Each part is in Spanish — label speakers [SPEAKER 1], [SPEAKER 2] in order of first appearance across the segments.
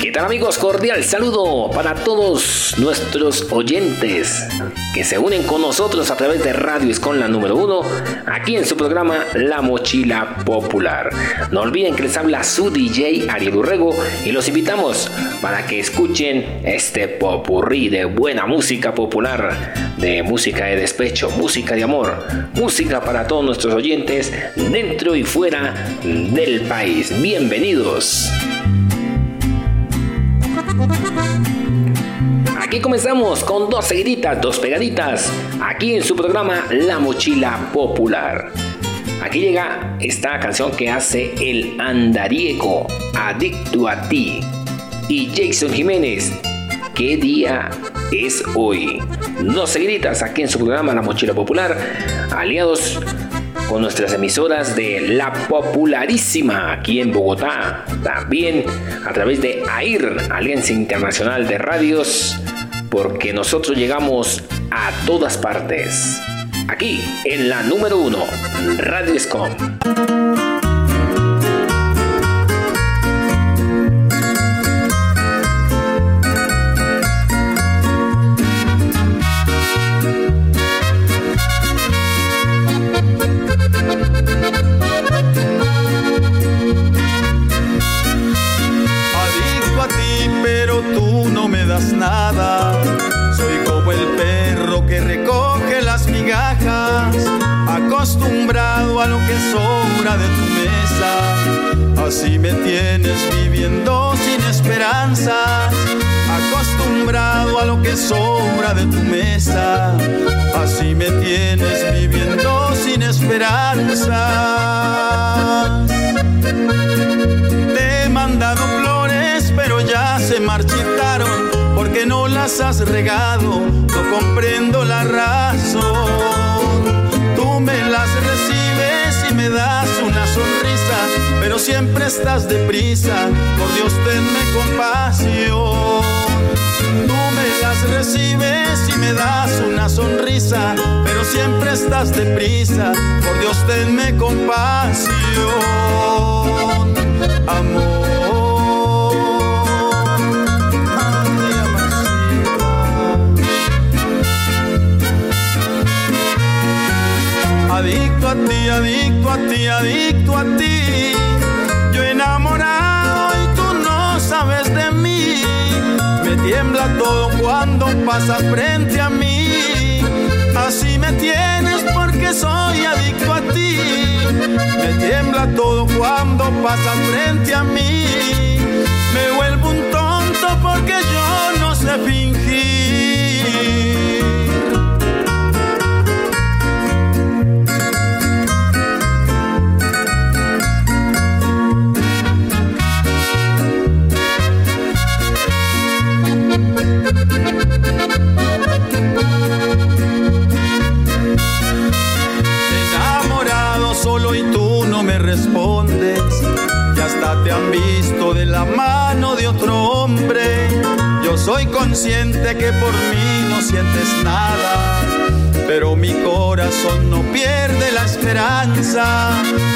[SPEAKER 1] ¿Qué tal amigos? Cordial saludo para todos nuestros oyentes que se unen con nosotros a través de Radio Escon la número uno, aquí en su programa La Mochila Popular. No olviden que les habla su DJ Ariel Urrego y los invitamos para que escuchen este popurrí de buena música popular, de música de despecho, música de amor, música para todos nuestros oyentes dentro y fuera del país. Bienvenidos. Aquí comenzamos con dos seguiditas, dos pegaditas, aquí en su programa La Mochila Popular. Aquí llega esta canción que hace el andariego, Adicto a ti. Y Jason Jiménez, ¿qué día es hoy? Dos seguiditas aquí en su programa La Mochila Popular, aliados con nuestras emisoras de La Popularísima aquí en Bogotá, también a través de AIR, Alianza Internacional de Radios, porque nosotros llegamos a todas partes. Aquí en la número uno, Radio Escom.
[SPEAKER 2] De tu mesa. Así me tienes viviendo sin esperanzas. Te he mandado flores, pero ya se marchitaron porque no las has regado. No comprendo la razón me las recibes y me das una sonrisa, pero siempre estás deprisa, por Dios tenme compasión. Tú recibes y me das una sonrisa, pero siempre estás deprisa, por Dios tenme compasión. Amor. Adicto a ti, adicto a ti, adicto a ti. Yo enamorado y tú no sabes de mí. Me tiembla todo cuando pasas frente a mí. Así me tienes porque soy adicto a ti. Me tiembla todo cuando pasas frente a mí. Me vuelvo un tonto porque yo no sé fingir. Consciente que por mí no sientes nada, pero mi corazón no pierde la esperanza.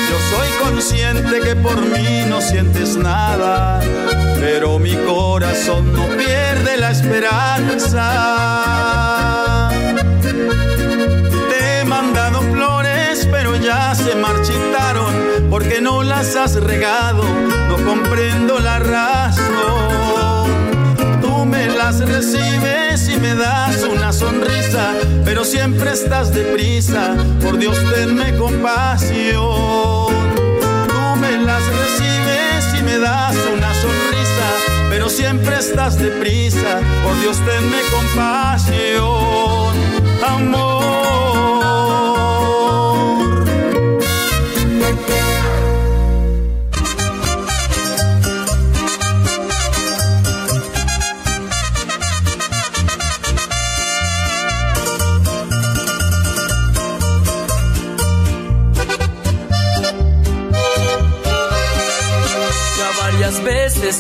[SPEAKER 2] Yo soy consciente que por mí no sientes nada, pero mi corazón no pierde la esperanza. Te he mandado flores, pero ya se marchitaron porque no las has regado, no comprendo la razón. Pero siempre estás deprisa, por Dios tenme compasión. Tú me las recibes y me das una sonrisa, pero siempre estás deprisa, por Dios tenme compasión. Amor.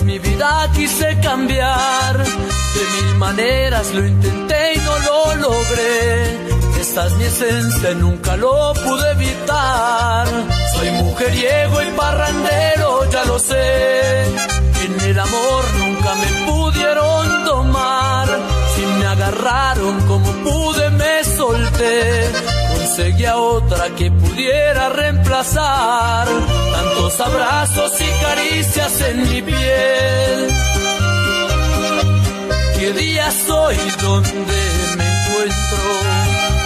[SPEAKER 3] Mi vida quise cambiar. De mil maneras lo intenté y no lo logré. Esta es mi esencia nunca lo pude evitar. Soy mujeriego y parrandero, ya lo sé. En el amor otra que pudiera reemplazar tantos abrazos y caricias en mi piel. ¿Qué día soy donde me encuentro?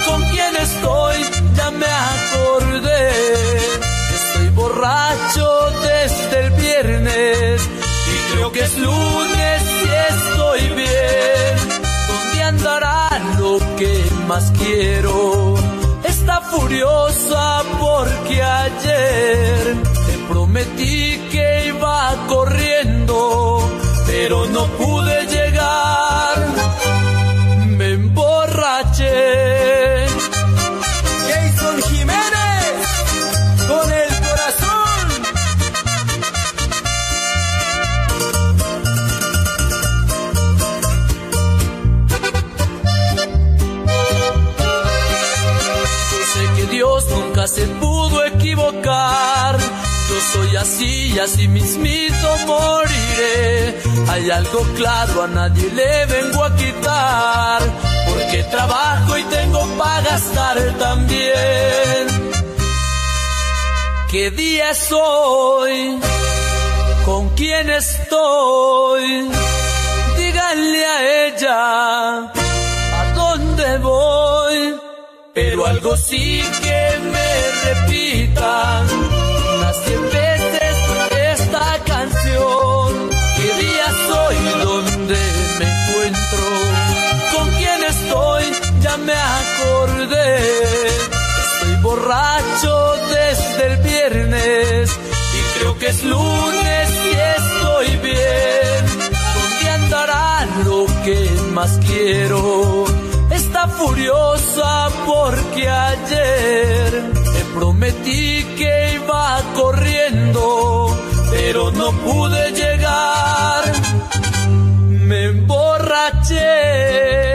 [SPEAKER 3] ¿Con quién estoy? Ya me acordé. Estoy borracho desde el viernes y creo que es lunes y estoy bien. ¿Dónde andará lo que más quiero? Está furiosa porque ayer te prometí que iba corriendo, pero no pude llegar. Soy así y así mismito moriré. Hay algo claro, a nadie le vengo a quitar. Porque trabajo y tengo para gastar también. ¿Qué día es hoy? ¿Con quién estoy? Díganle a ella a dónde voy. Pero algo sí que me repita es lunes y estoy bien. ¿Dónde andará lo que más quiero? Está furiosa porque ayer te prometí que iba corriendo, pero no pude llegar. Me emborraché.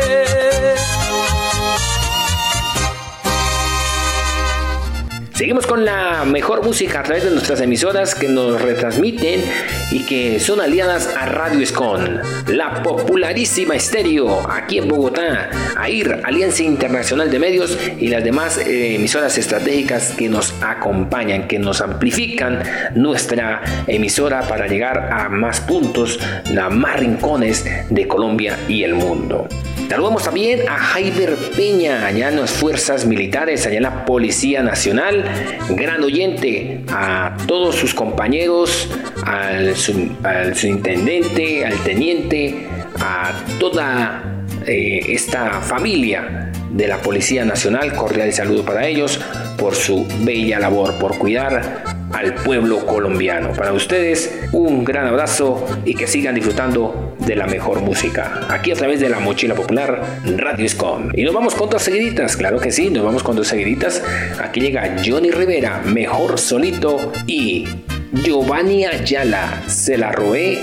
[SPEAKER 1] Seguimos con la mejor música a través de nuestras emisoras que nos retransmiten y que son aliadas a Radio Escon, la popularísima estéreo aquí en Bogotá, AIR, Alianza Internacional de Medios y las demás eh, emisoras estratégicas que nos acompañan, que nos amplifican nuestra emisora para llegar a más puntos, a más rincones de Colombia y el mundo. Saludamos también a Jaiber Peña, allá en las fuerzas militares, allá en la Policía Nacional, gran oyente, a todos sus compañeros, al, al subintendente, al teniente, a toda eh, esta familia de la Policía Nacional, cordial saludo para ellos por su bella labor, por cuidar al pueblo colombiano. Para ustedes, un gran abrazo y que sigan disfrutando de la mejor música. Aquí a través de la mochila popular Radio Escom. Y nos vamos con dos seguiditas, claro que sí, nos vamos con dos seguiditas. Aquí llega Johnny Rivera, mejor solito, y Giovanni Ayala, se la robé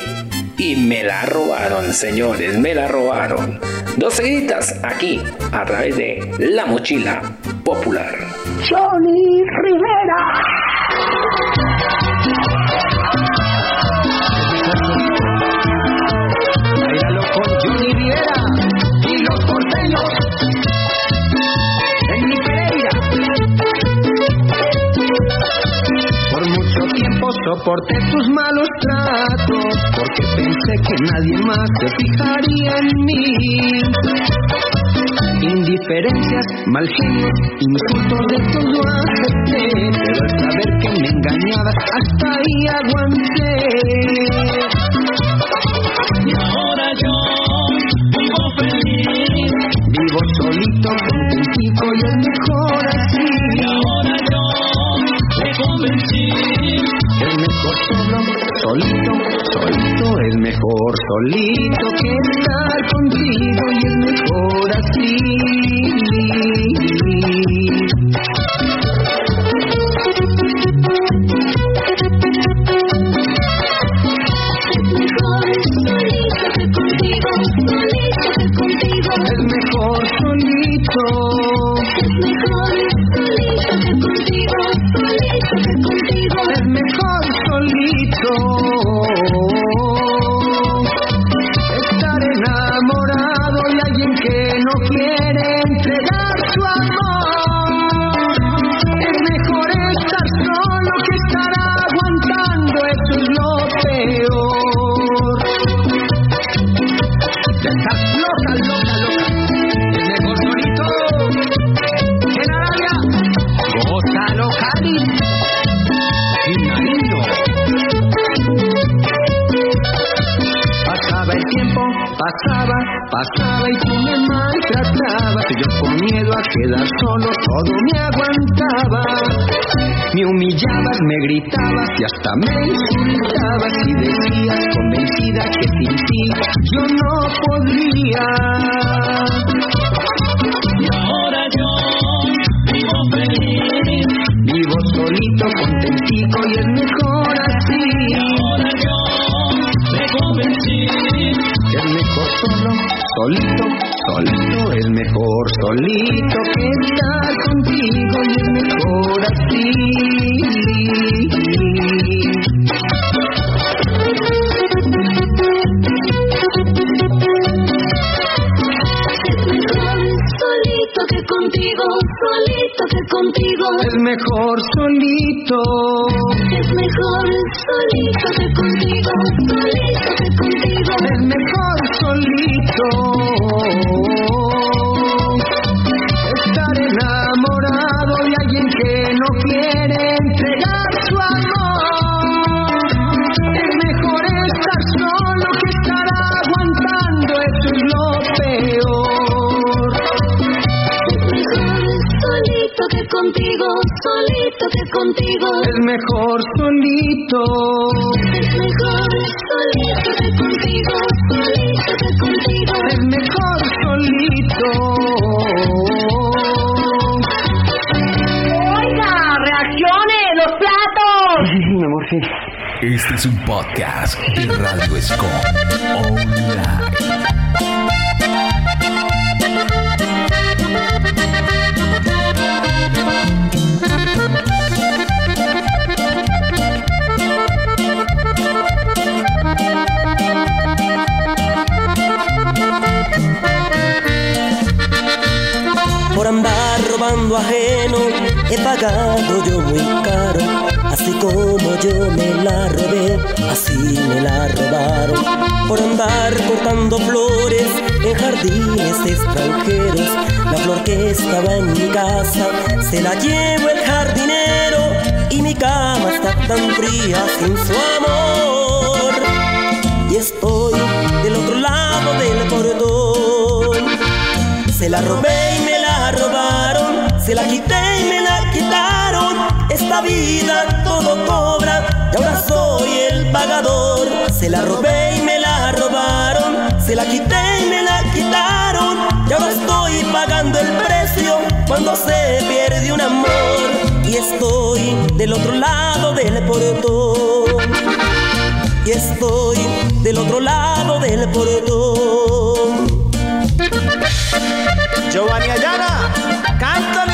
[SPEAKER 1] y me la robaron, señores, me la robaron. Dos seguiditas aquí a través de la mochila popular.
[SPEAKER 4] Johnny Rivera.
[SPEAKER 5] Por mucho tiempo soporté tus malos tratos porque pensé que nadie más se fijaría en mí. Indiferencias, mal genio, insultos de todo acepté, pero al saber que me engañabas hasta ahí aguanté. Y ahora yo vivo feliz. Vivo solito, contentico y es mejor así. Y ahora yo me convencí. Es mejor solo, solito, solito. Es mejor solito que estar contigo y es mejor así. Y hasta me es
[SPEAKER 6] un podcast de Radio Escom.
[SPEAKER 7] Por andar robando ajeno he pagado yo muy caro. Así como yo me la robé, así me la robaron. Por andar cortando flores en jardines extranjeros. La flor que estaba en mi casa se la llevo el jardinero. Y mi cama está tan fría sin su amor. Y estoy del otro lado del portón. Se la robé se la quité y me la quitaron. Esta vida todo cobra y ahora soy el pagador. Se la robé y me la robaron, se la quité y me la quitaron. Y ahora estoy pagando el precio cuando se pierde un amor. Y estoy del otro lado del portón. Y estoy del otro lado del portón.
[SPEAKER 8] Giovanni Ayala, cántale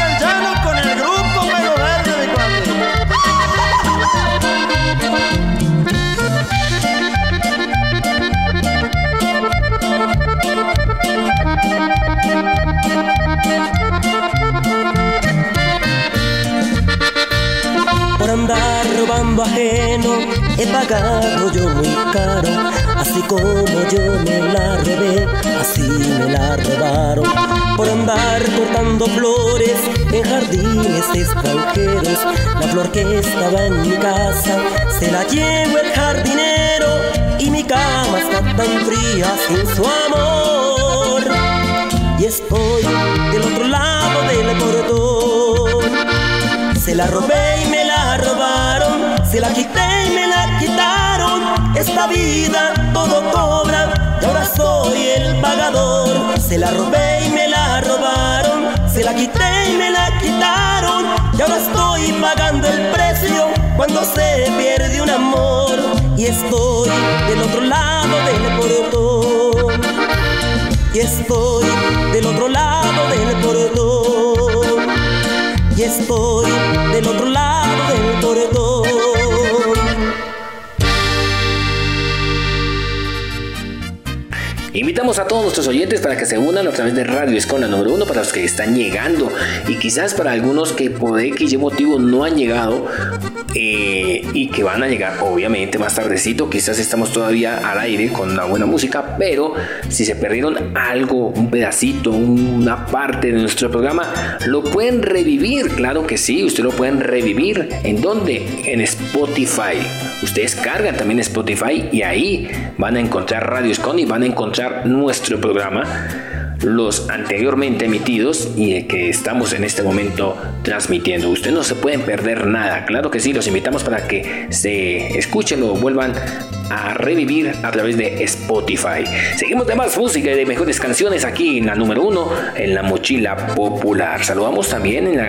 [SPEAKER 7] robando ajeno he pagado yo muy caro. Así como yo me la robé, así me la robaron. Por andar cortando flores en jardines extranjeros. La flor que estaba en mi casa se la llevo el jardinero. Y mi cama está tan fría sin su amor. Y estoy del otro lado del portón. Se la robé y me la robaron, se la quité y me la quitaron. Esta vida todo cobra y ahora soy el pagador. Se la robé y me la robaron, se la quité y me la quitaron. Y ahora estoy pagando el precio cuando se pierde un amor. Y estoy del otro lado del portón. Y estoy del otro lado del portón. Y estoy del otro lado del portón.
[SPEAKER 1] Invitamos a todos nuestros oyentes para que se unan a través de Radio Escola número uno para los que están llegando y quizás para algunos que por X motivo no han llegado eh, y que van a llegar obviamente más tardecito. Quizás estamos todavía al aire con una buena música, pero si se perdieron algo, un pedacito, una parte de nuestro programa, lo pueden revivir. Claro que sí, ustedes lo pueden revivir. ¿En dónde? En Spotify. Ustedes cargan también Spotify y ahí van a encontrar Radio Escon y van a encontrar nuestro programa, los anteriormente emitidos y que estamos en este momento transmitiendo. Ustedes no se pueden perder nada. Claro que sí, los invitamos para que se escuchen o vuelvan a revivir a través de Spotify. Seguimos de más música y de mejores canciones aquí en la número uno, en la mochila popular. Saludamos también en,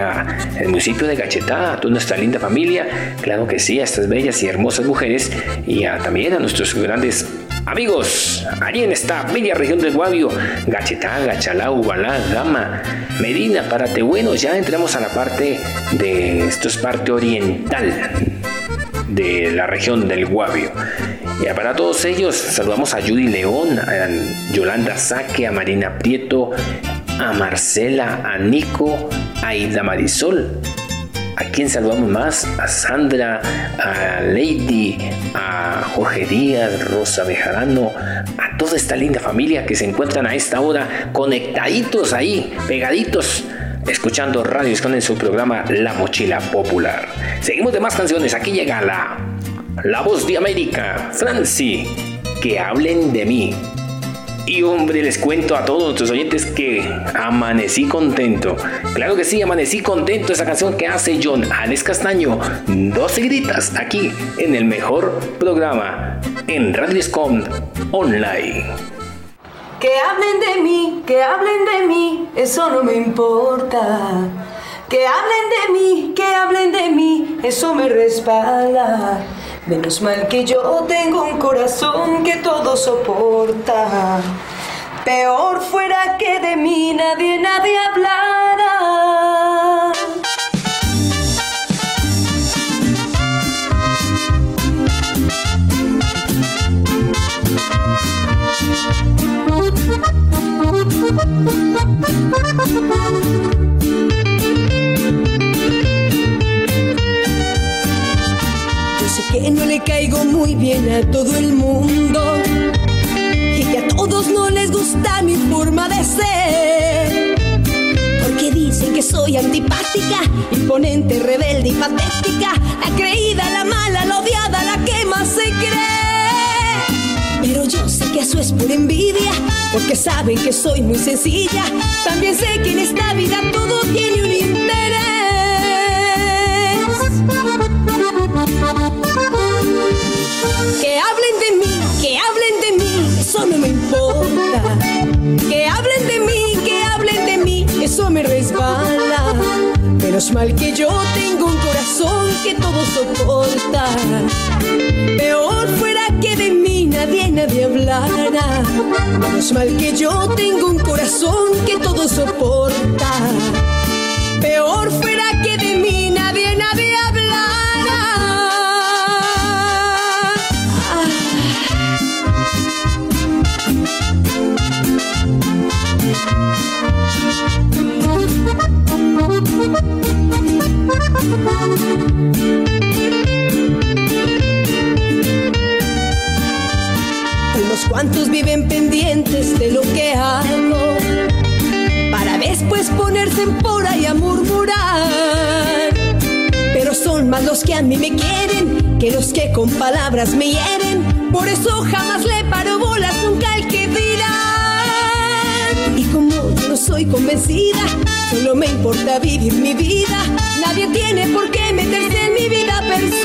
[SPEAKER 1] el municipio de Gachetá a toda nuestra linda familia, claro que sí, a estas bellas y hermosas mujeres y también a nuestros grandes Amigos, allí en esta bella región del Guavio, Gachetá, Gachalá, Ubalá, Gama, Medina, Paratehueno, ya entramos a la parte de, esto es parte oriental de la región del Guavio. Y para todos ellos, saludamos a Judy León, a Yolanda Saque, a Marina Prieto, a Marcela, a Nico, a Ida Marisol, ¿A quién saludamos más? A Sandra, a Lady, a Jorge Díaz, Rosa Bejarano, a toda esta linda familia que se encuentran a esta hora conectaditos ahí, pegaditos escuchando Radio Escon en su programa La Mochila Popular. Seguimos de más canciones. Aquí llega la, la voz de América, Franci. Que hablen de mí. Y hombre, les cuento a todos nuestros oyentes que amanecí contento. Claro que sí, amanecí contento. Esa canción que hace John Alex Castaño. Dos seguiditas aquí en el mejor programa en Radio Online.
[SPEAKER 9] Que hablen de mí, que hablen de mí, eso no me importa. Que hablen de mí, que hablen de mí, eso me respalda. Menos mal que yo tengo un corazón que todo soporta. Peor fuera que de mí nadie, nadie hablara. Bien a todo el mundo y que a todos no les gusta mi forma de ser. Porque dicen que soy antipática, imponente, rebelde y patética, la creída, la mala, la odiada, la que más se cree. Pero yo sé que eso es por envidia, porque saben que soy muy sencilla. También sé que en esta vida todo tiene un interés. Menos mal que yo tengo un corazón que todo soporta. Peor fuera que de mí nadie, nadie hablara. Menos mal que yo tengo un corazón que todo soporta. Peor fuera que Unos cuantos viven pendientes de lo que hago para después ponerse en pora y a murmurar. Pero son más los que a mí me quieren que los que con palabras me hieren. Por eso jamás le paro bolas nunca al que dirán. Y como yo no soy convencida, solo me importa vivir mi vida. Nadie tiene por qué meterse en mi vida personal.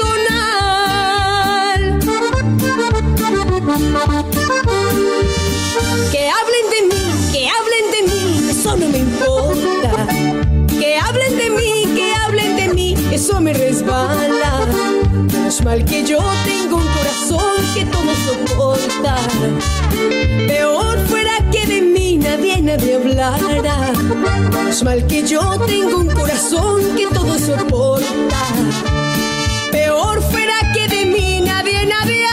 [SPEAKER 9] Que hablen de mí, que hablen de mí, eso no me importa. Que hablen de mí, que hablen de mí, eso me resbala. Menos mal que yo tengo un corazón que todo soporta. Peor fuera que de mí nadie, nadie hablara. Menos mal que yo tengo un corazón que todo soporta. Peor fuera que de mí nadie, nadie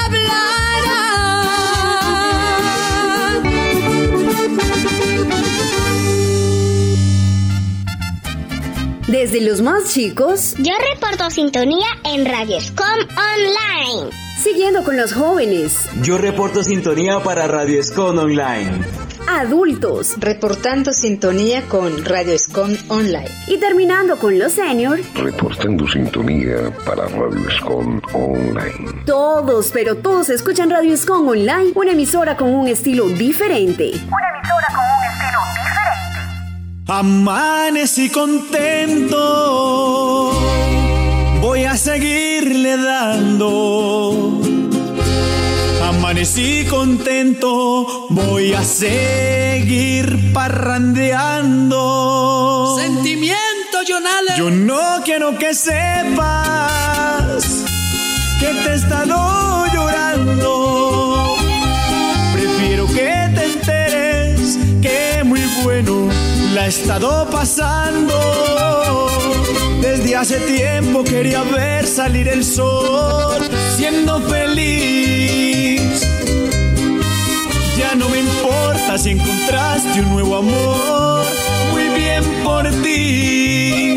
[SPEAKER 10] Desde los más chicos,
[SPEAKER 11] yo reporto sintonía en Radio Scom Online.
[SPEAKER 10] Siguiendo con los jóvenes,
[SPEAKER 12] yo reporto sintonía para Radio Scom Online.
[SPEAKER 10] Adultos.
[SPEAKER 12] Reportando sintonía con Radio Escom Online.
[SPEAKER 10] Y terminando con los seniors.
[SPEAKER 13] Reportando sintonía para Radio Escom Online.
[SPEAKER 10] Todos, pero todos escuchan Radio Escom Online, una emisora con un estilo diferente.
[SPEAKER 14] Una emisora con un estilo diferente.
[SPEAKER 8] Amanecí contento, voy a seguirle dando. Amanecí contento, voy a seguir parrandeando.
[SPEAKER 3] Sentimiento, Jonale.
[SPEAKER 8] Yo no quiero que sepas que te he estado llorando. Prefiero que te enteres que muy bueno la he estado pasando. Desde hace tiempo quería ver salir el sol siendo feliz. No me importa si encontraste un nuevo amor, muy bien por ti.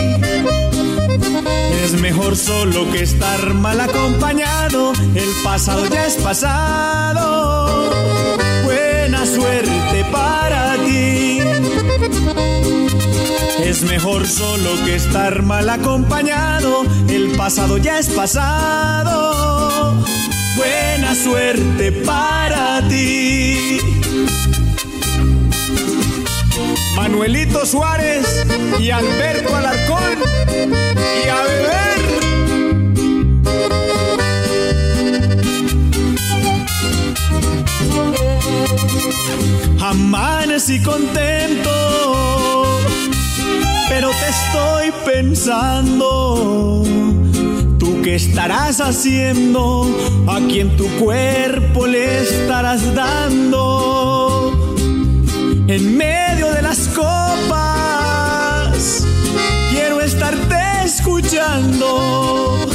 [SPEAKER 8] Es mejor solo que estar mal acompañado, el pasado ya es pasado. Buena suerte para ti. Es mejor solo que estar mal acompañado, el pasado ya es pasado. Buena suerte para ti. Manuelito Suárez y Alberto Alarcón y a beber. Amanecí contento, pero te estoy pensando. ¿Tú qué estarás haciendo? ¿A quién tu cuerpo le estarás dando? En medio de las copas, quiero estarte escuchando.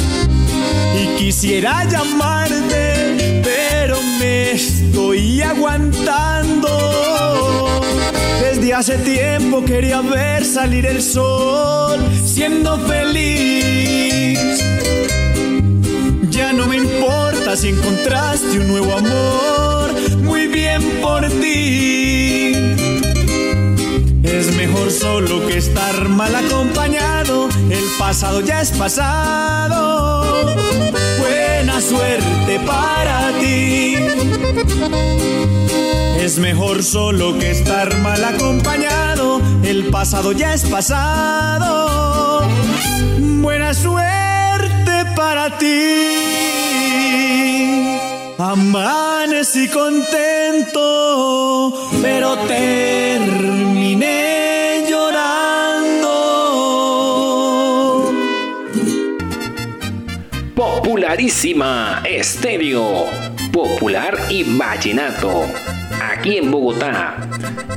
[SPEAKER 8] Y quisiera llamarte, pero me estoy aguantando. Desde hace tiempo quería ver salir el sol siendo feliz. Ya no me importa si encontraste un nuevo amor, muy bien por ti. Es mejor solo que estar mal acompañado, el pasado ya es pasado. Buena suerte para ti. Es mejor solo que estar mal acompañado, el pasado ya es pasado. Buena suerte para ti. Amanecí contento, pero terminé llorando.
[SPEAKER 1] Popularísima Estéreo, popular y vallenato, aquí en Bogotá.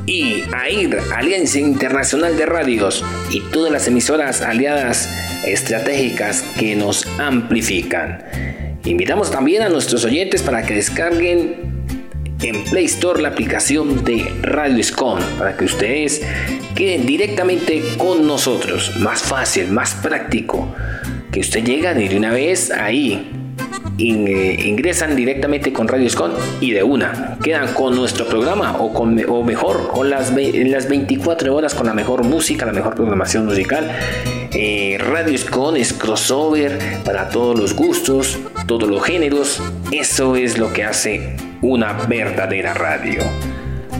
[SPEAKER 1] Y AIR, Alianza Internacional de Radios, y todas las emisoras aliadas estratégicas que nos amplifican. Invitamos también a nuestros oyentes para que descarguen en Play Store la aplicación de Radio Escon para que ustedes queden directamente con nosotros. Más fácil, más práctico. Que usted llega de una vez ahí. Eh, ingresan directamente con Radio Escon y de una quedan con nuestro programa o, con, o mejor con las, las 24 horas con la mejor música, la mejor programación musical. Eh, Radio Escon es crossover para todos los gustos, todos los géneros. Eso es lo que hace una verdadera radio.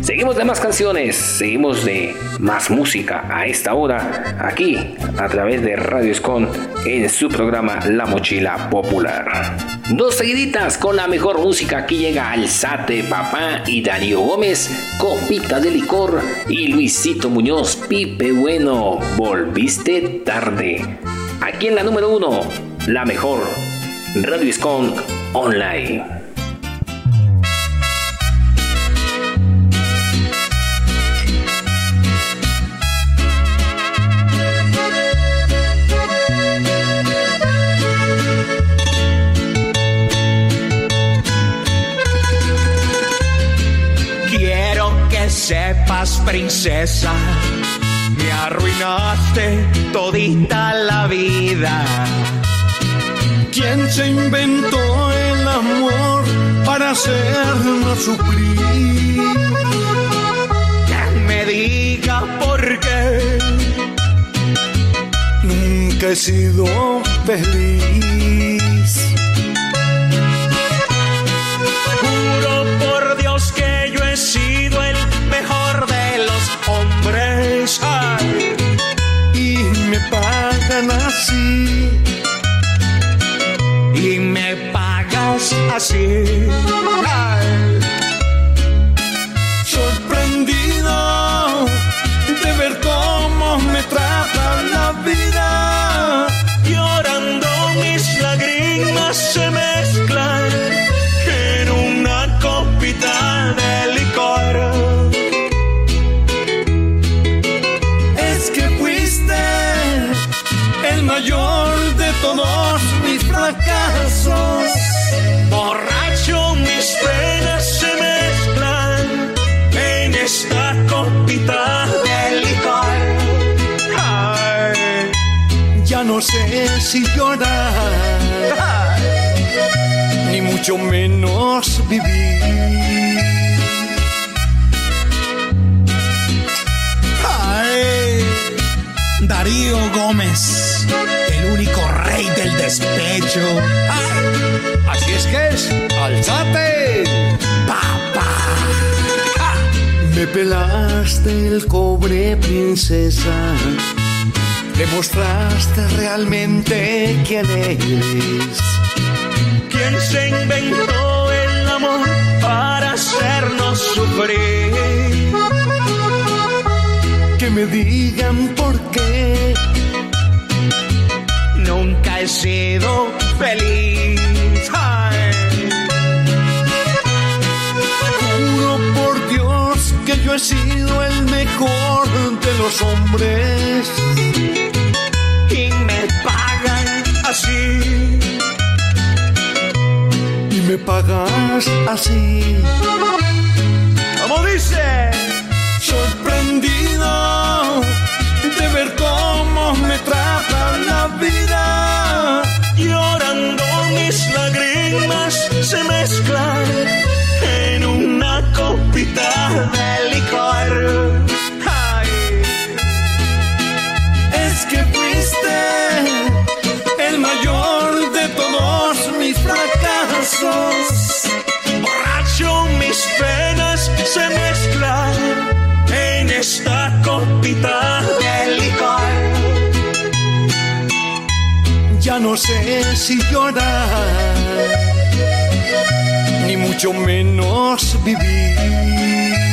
[SPEAKER 1] Seguimos de más canciones, seguimos de más música a esta hora, aquí a través de Radio Escon en su programa La Mochila Popular. Dos seguiditas con la mejor música, aquí llega Alzate Papá y Darío Gómez, Copita de Licor y Luisito Muñoz, Pipe Bueno, volviste tarde. Aquí en la número uno, la mejor, Radio Escon Online.
[SPEAKER 15] princesa. Me arruinaste todita la vida.
[SPEAKER 8] ¿Quién se inventó el amor para hacernos sufrir?
[SPEAKER 16] Que me
[SPEAKER 17] diga por qué. Nunca he sido
[SPEAKER 16] feliz. así
[SPEAKER 17] y me pagas así. Ay.
[SPEAKER 16] no sé si llorar, ni mucho menos vivir.
[SPEAKER 18] Ay, Darío Gómez, el único rey del despecho. Ay,
[SPEAKER 16] así es que es, alzate,
[SPEAKER 18] papá.
[SPEAKER 16] Ah, me pelaste el cobre, princesa Demostraste realmente quién eres.
[SPEAKER 17] ¿Quién se inventó el amor para hacernos sufrir?
[SPEAKER 16] Que me digan por qué.
[SPEAKER 17] Nunca he sido feliz.
[SPEAKER 16] Juro por Dios que yo he sido el mejor de los hombres
[SPEAKER 17] así
[SPEAKER 16] y me pagas así.
[SPEAKER 17] Como dice,
[SPEAKER 16] sorprendido no sé si llorar, ni mucho menos vivir.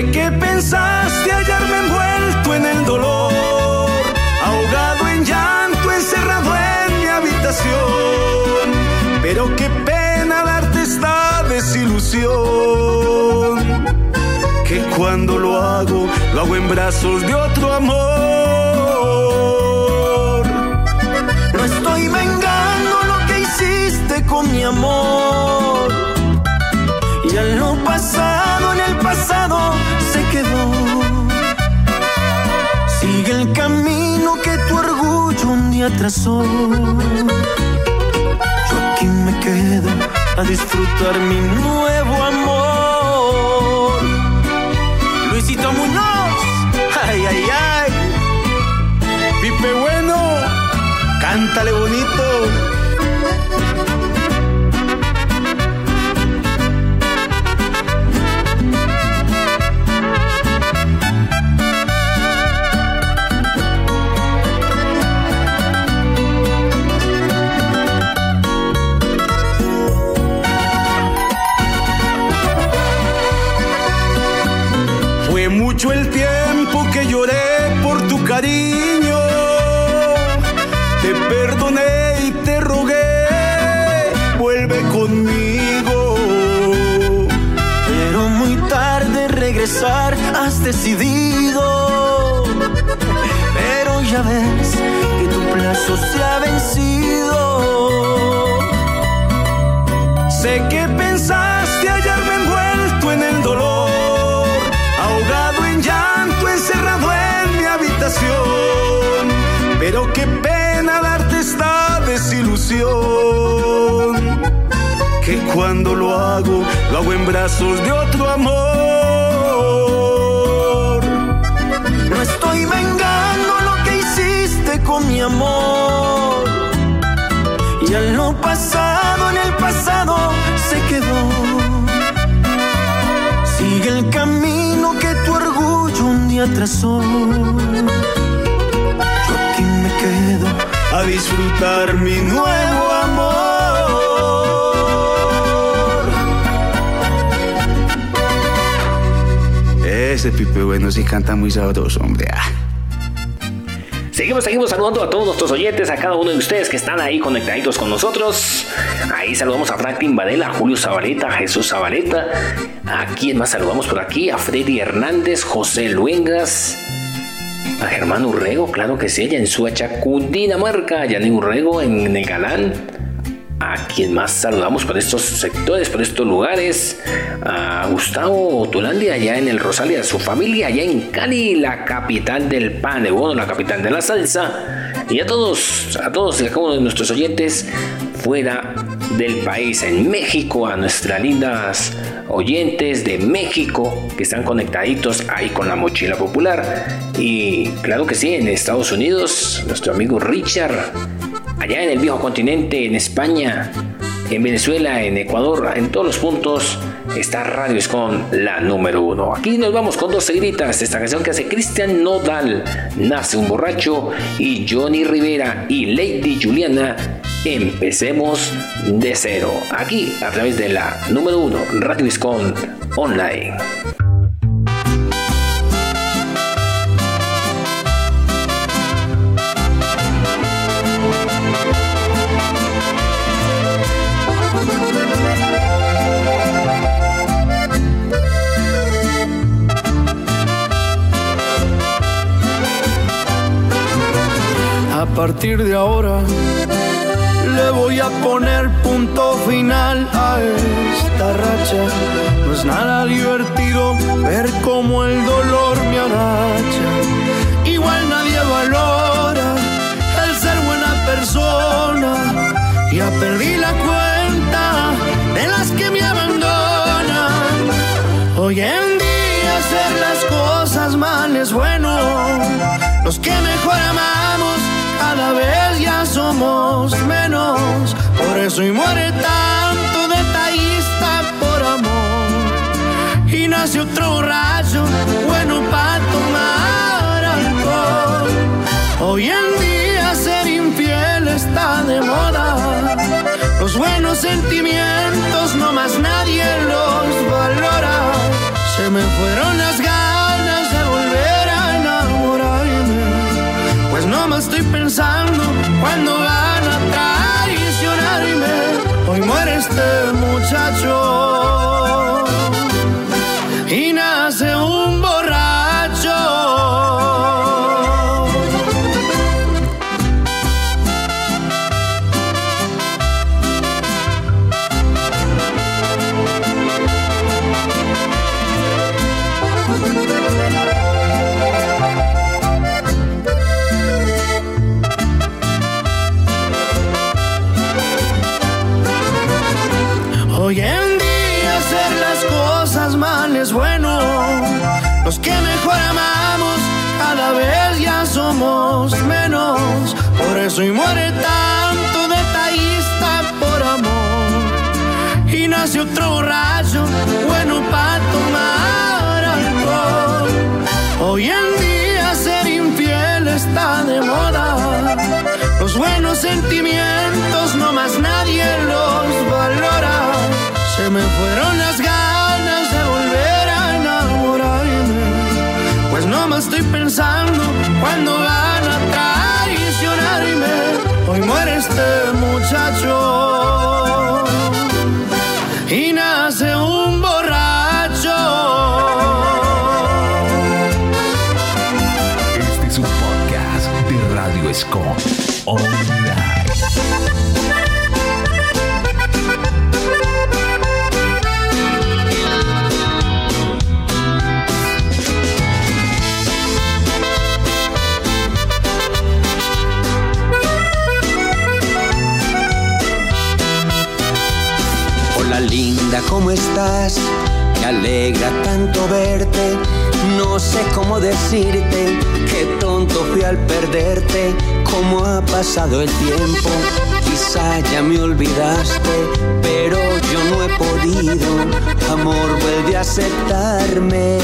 [SPEAKER 19] Que
[SPEAKER 16] pensaste hallarme envuelto en el dolor, ahogado en llanto, encerrado en mi habitación. Pero qué pena darte esta desilusión.
[SPEAKER 5] Que cuando lo hago, lo hago en brazos de otro amor. No estoy vengando lo que hiciste con mi amor. Y al no pasar trazó. Yo aquí me quedo a disfrutar mi nuevo amor. Luisito Muñoz, ay, ay, ay. Pipe Bueno, cántale bonito. Mucho el tiempo que lloré por tu cariño. Te perdoné y te rogué, vuelve conmigo. Pero muy tarde regresar has decidido. Pero ya ves que tu plazo se ha vencido. Sé que que cuando lo hago, lo hago en brazos de otro amor. No estoy vengando lo que hiciste con mi amor. Y en lo pasado, en el pasado, se quedó. Sigue el camino que tu orgullo un día trazó. Yo aquí me quedo a disfrutar mi nuevo amor. Ese Pipe Bueno sí canta muy sabroso, hombre. ah.
[SPEAKER 1] Seguimos, seguimos saludando a todos nuestros oyentes, a cada uno de ustedes que están ahí conectaditos con nosotros. Ahí saludamos a Franklin Varela, a Julio Zabaleta, a Jesús Zabaleta. ¿A quién más saludamos por aquí? A Freddy Hernández, José Luengas, a Germán Urrego, claro que sí, allá en Suacha, Cundinamarca, Yané Urrego en Negalán. ¿A quién más saludamos por estos sectores, por estos lugares? A Gustavo Tulandia, allá en el Rosario, a su familia, allá en Cali, la capital del pan, bueno, la capital de la salsa. Y a todos, a todos y a cada uno de nuestros oyentes fuera del país, en México, a nuestras lindas oyentes de México que están conectaditos ahí con la mochila popular. Y claro que sí, en Estados Unidos, nuestro amigo Richard allá en el viejo continente, en España, en Venezuela, en Ecuador, en todos los puntos, está Radio Escon la número uno. Aquí nos vamos con dos seguiditas. Esta canción que hace Cristian Nodal, Nace un borracho, y Johnny Rivera y Lady Juliana. Empecemos de cero. Aquí a través de la número uno, Radio Escon Online.
[SPEAKER 16] A partir de ahora le voy a poner punto final a esta racha. No es nada divertido ver cómo el dolor me agacha. Igual nadie valora el ser buena persona. Ya perdí la cuenta de las que me abandonan. Hoy en día hacer las cosas mal es bueno. Los que mejor amamos cada vez ya somos menos. Por eso y muere tanto detallista por amor. Y nace otro borracho bueno para tomar alcohol. Hoy en día ser infiel está de moda. Los buenos sentimientos no más pensando cuando cuando
[SPEAKER 5] Me alegra tanto verte. No sé cómo decirte qué tonto fui al perderte. Cómo ha pasado el tiempo. Quizá ya me olvidaste, pero yo no he podido. Amor, vuelve a aceptarme.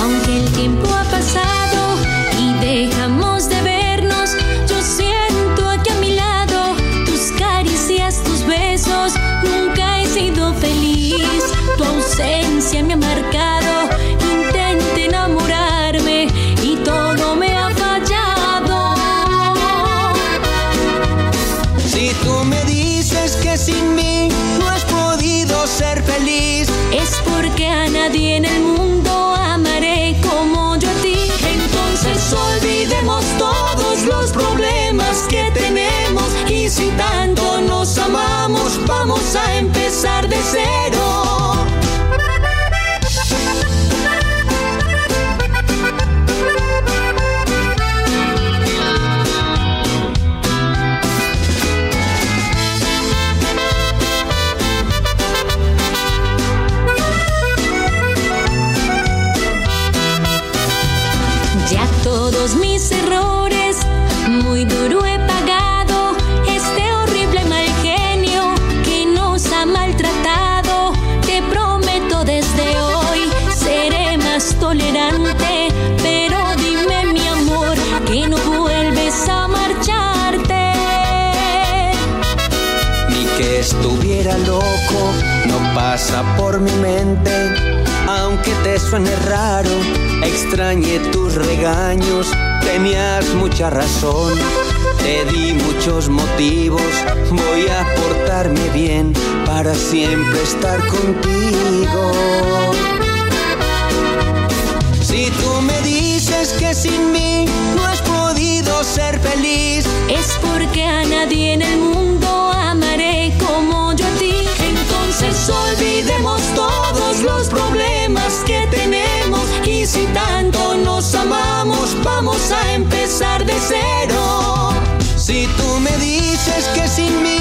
[SPEAKER 4] Aunque el tiempo ha pasado Es porque a nadie en el mundo amaré como yo a ti. Entonces olvidemos todos los problemas que tenemos. Y si tanto nos amamos, vamos a empezar de cero.
[SPEAKER 5] Pasa por mi mente. Aunque te suene raro, extrañé tus regaños, tenías mucha razón. Te di muchos motivos, voy a portarme bien para siempre estar contigo. Si tú me dices que sin mí no has podido ser feliz,
[SPEAKER 4] Es porque a nadie en el mundo todos los problemas que tenemos. Y si tanto nos amamos, vamos a empezar de cero.
[SPEAKER 5] Si tú me dices que sin mí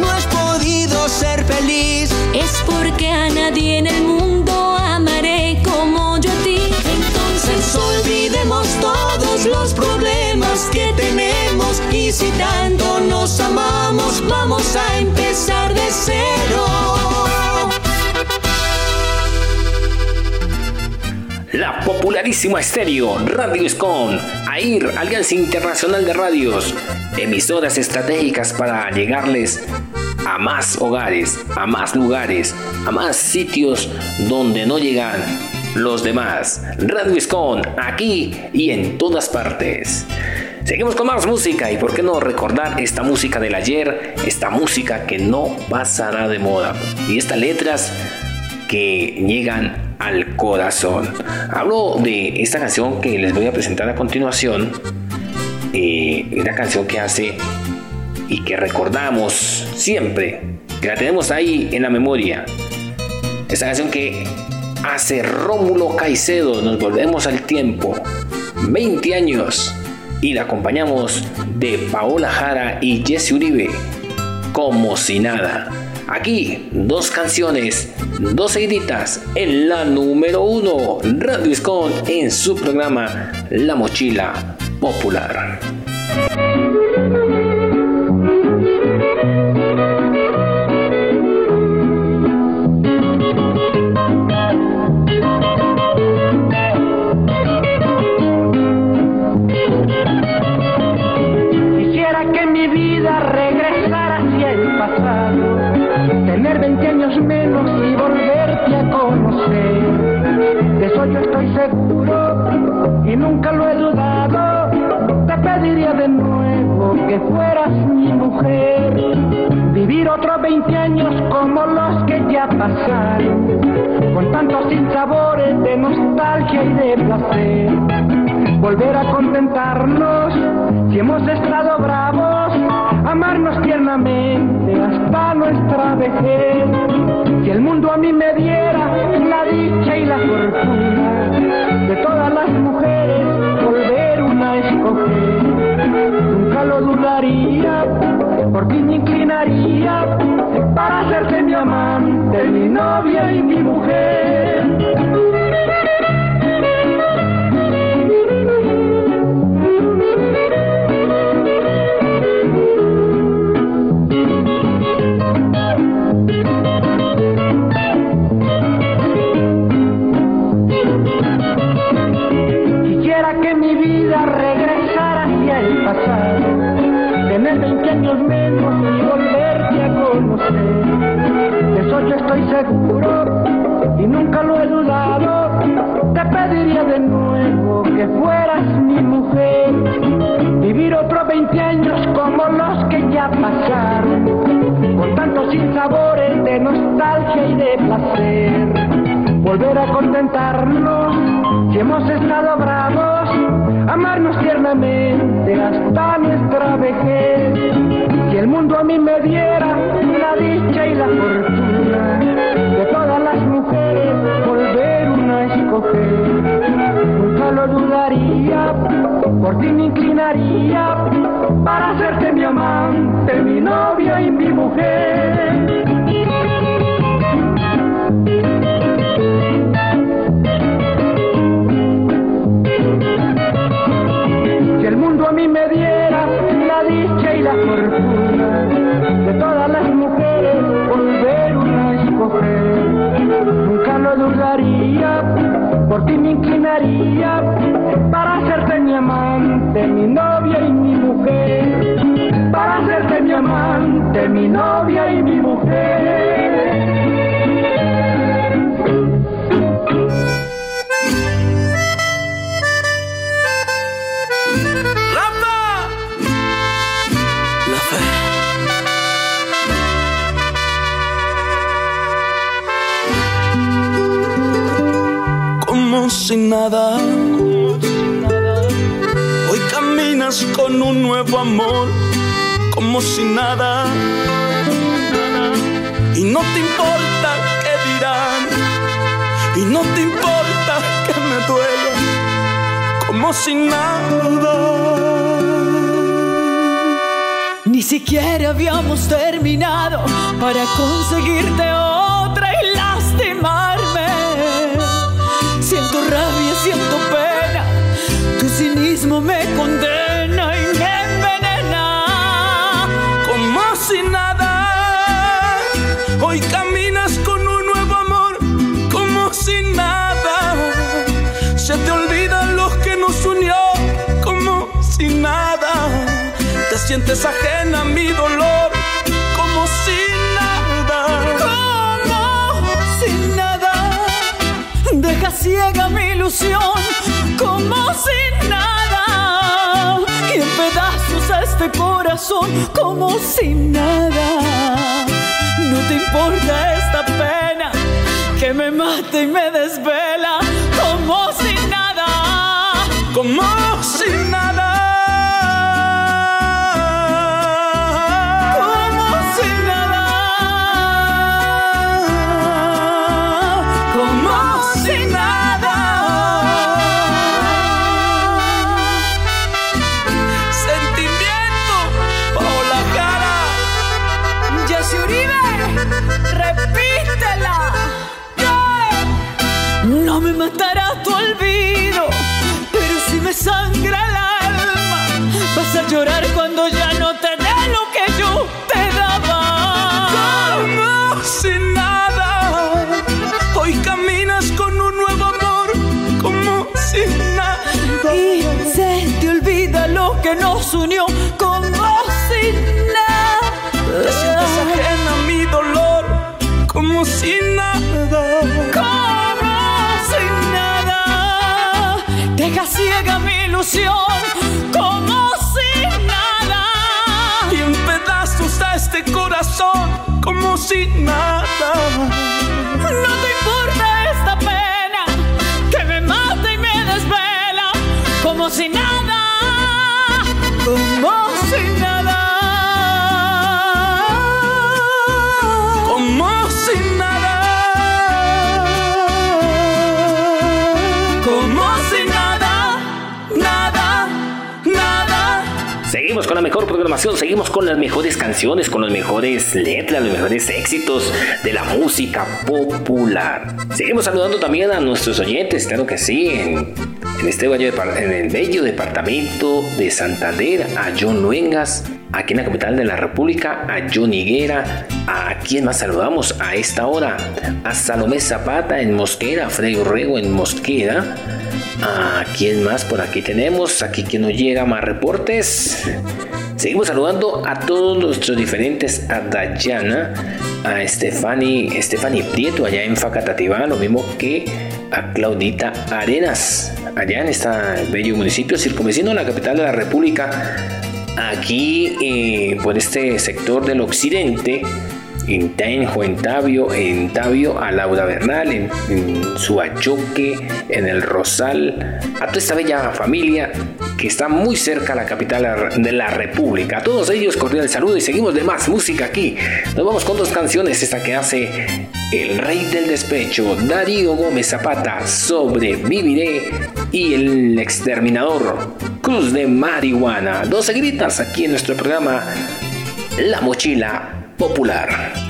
[SPEAKER 5] no has podido ser feliz,
[SPEAKER 4] Es porque a nadie en el mundo amaré como yo a ti. Entonces olvidemos todos los problemas que tenemos. Y si tanto nos amamos, vamos a empezar de cero.
[SPEAKER 1] La popularísima estéreo Radio Escon, AIR, Alianza Internacional de Radios, emisoras estratégicas para llegarles a más hogares, a más lugares, a más sitios donde no llegan los demás. Radio Escon, aquí y en todas partes. Seguimos con más música y por qué no recordar esta música del ayer, esta música que no pasará de moda y estas letras que llegan al corazón. Hablo de esta canción que les voy a presentar a continuación. Eh, una canción que hace y que recordamos siempre, que la tenemos ahí en la memoria. Esta canción que hace Rómulo Caicedo, nos volvemos al tiempo, 20 años, y la acompañamos de Paola Jara y Jesse Uribe, como si nada. Aquí, dos canciones, dos seguiditas en la número uno. Radio en su programa La Mochila Popular.
[SPEAKER 20] Fueras mi mujer, vivir otros 20 años como los que ya pasaron, con tantos sinsabores de nostalgia y de placer, volver a contentarnos si hemos estado bravos, amarnos tiernamente hasta nuestra vejez, si el mundo a mí me diera la dicha y la fortuna de todas las mujeres, volver una a escoger nunca lo dudaría, por ti me inclinaría para hacerte mi amante, mi novia y mi mujer. Seguro y nunca lo he dudado. Te pediría de nuevo que fueras mi mujer. Vivir otros 20 años como los que ya pasaron, con tantos sinsabores de nostalgia y de placer. Volver a contentarnos si hemos estado bravos, amarnos tiernamente hasta nuestra vejez. El mundo a mí me diera la dicha y la fortuna de todas las mujeres volver una escoger. Nunca lo dudaría, por ti me inclinaría para hacerte mi amante, mi novia y mi mujer. Si el mundo a mí me diera la dicha y la fortuna Por ti me inclinaría para hacerte mi amante, mi novia y mi mujer. Para hacerte mi amante, mi novia y mi mujer.
[SPEAKER 16] Sin nada. Hoy caminas con un nuevo amor, como si nada. Y no te importa qué dirán, y no te importa que me duela, como si nada.
[SPEAKER 21] Ni siquiera habíamos terminado para conseguirte otra siento pena, tu cinismo me condena y me envenena.
[SPEAKER 16] Como si nada, hoy caminas con un nuevo amor, como si nada. Se te olvidan los que nos unió, como si nada. Te sientes ajena a mi dolor,
[SPEAKER 21] ciega mi ilusión como si nada y en pedazos a este corazón como si nada. No te importa esta pena que me mata y me desvela como si nada,
[SPEAKER 16] como si nada.
[SPEAKER 21] Llorar cuando ya no te dé lo que yo te daba.
[SPEAKER 16] Como sin nada, hoy caminas con un nuevo amor, como sin nada.
[SPEAKER 21] Y se te olvida lo que nos unió, como sin nada.
[SPEAKER 1] Con la mejor programación, seguimos con las mejores canciones, con las mejores letras, los mejores éxitos de la música popular. Seguimos saludando también a nuestros oyentes, claro que sí, en, en este bello, en el bello departamento de Santander, a John Luengas, aquí en la capital de la República, a John Higuera, a quien más saludamos a esta hora, a Salomé Zapata en Mosquera, a Freddy Orrego en Mosquera, ¿A quién más por aquí tenemos? Aquí que nos llega más reportes. Seguimos saludando a todos nuestros diferentes, a Dayana, a Stephanie, Stephanie Prieto allá en Facatativá, lo mismo que a Claudita Arenas, allá en este bello municipio circunvecino la capital de la República, aquí eh, por este sector del occidente, en Tenjo, en Tabio, en Tabio, a Laura Bernal, en, en Suachoque, en el Rosal, a toda esta bella familia que está muy cerca a la capital de la República. A todos ellos cordial saludo y seguimos de más música aquí. Nos vamos con dos canciones, esta que hace el rey del despecho, Darío Gómez Zapata, Sobreviviré y el exterminador, Cruz de Marihuana. Dos seguiditas aquí en nuestro programa La Mochila Popular.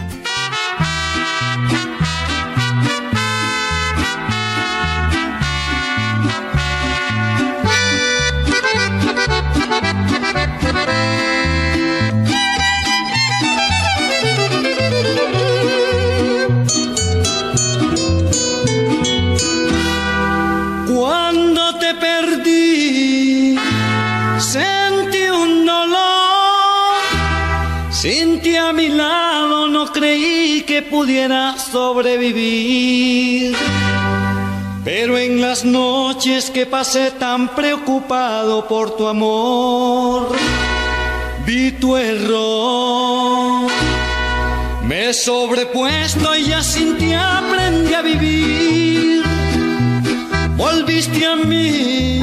[SPEAKER 22] Pudiera sobrevivir. Pero en las noches que pasé tan preocupado por tu amor, vi tu error. Me he sobrepuesto y ya sin ti aprendí a vivir. Volviste a mí,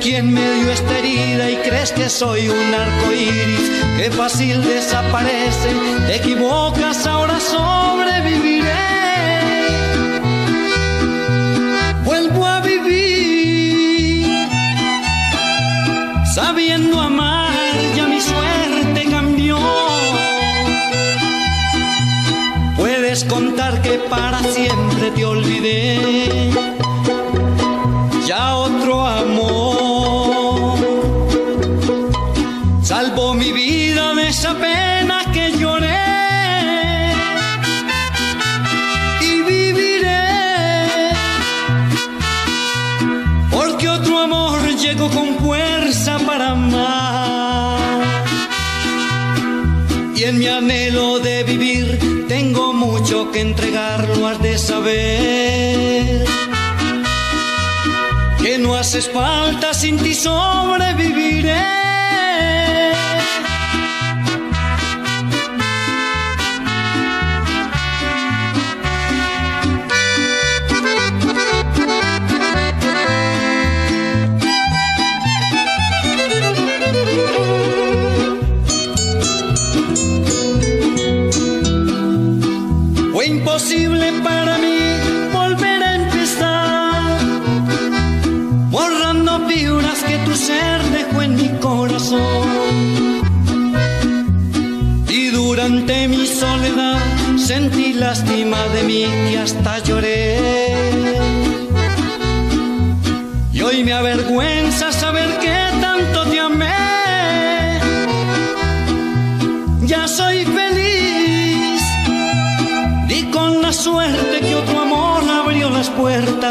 [SPEAKER 22] Quien me dio esta herida y crees que soy un arco iris que fácil desaparece. Te equivocas, ahora sobreviviré. Vuelvo a vivir sabiendo amar, ya mi suerte cambió. Puedes contar que para siempre te olvidé. En mi anhelo de vivir tengo mucho que entregarlo has de saber. Que no haces falta, sin ti sobreviviré.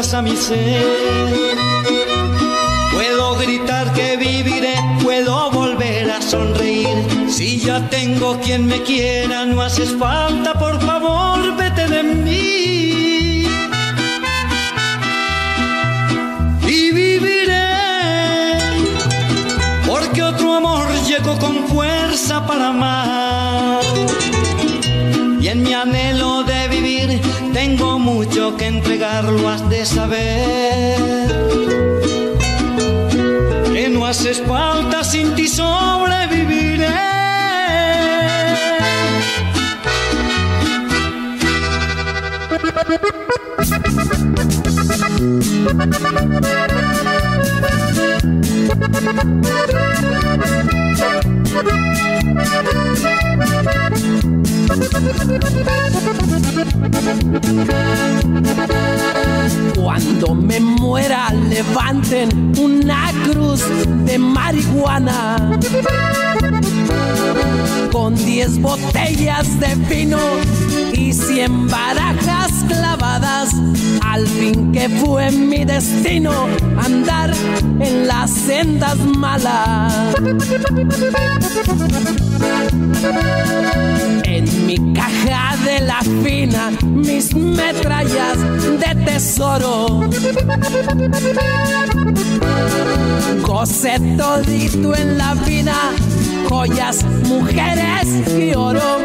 [SPEAKER 22] A mi ser. Puedo gritar que viviré, puedo volver a sonreír. Si ya tengo quien me quiera, no haces falta, por favor, vete de mí. Y viviré, porque otro amor llegó con fuerza para amar. Y en mi anhelo tengo mucho que entregarlo, has de saber que no haces falta sin ti sobreviviré.
[SPEAKER 23] Cuando me muera levanten una cruz de marihuana con diez botellas de vino y cien barajas clavadas. Al fin que fue mi destino andar en las sendas malas. Mis metrallas de tesoro. Goce todito en la vida, joyas, mujeres y oro.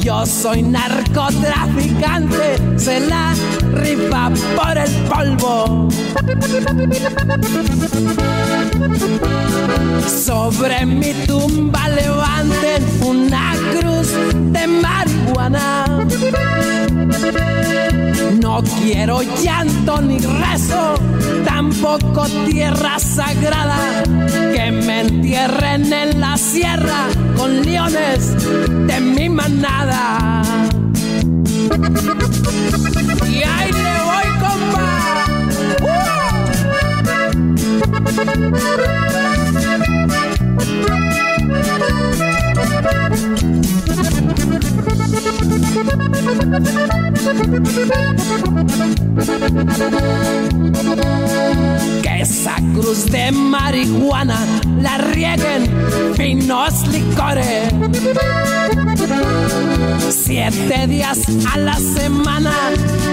[SPEAKER 23] Yo soy narcotraficante, se la rifa por el polvo. Sobre mi tumba levanten una cruz de marihuana. No quiero llanto ni rezo, tampoco tierra sagrada. Que me entierren en la sierra con leones de mi manada. Y ahí le voy, compa. Que esa cruz de marihuana la rieguen finos licores. Siete días a la semana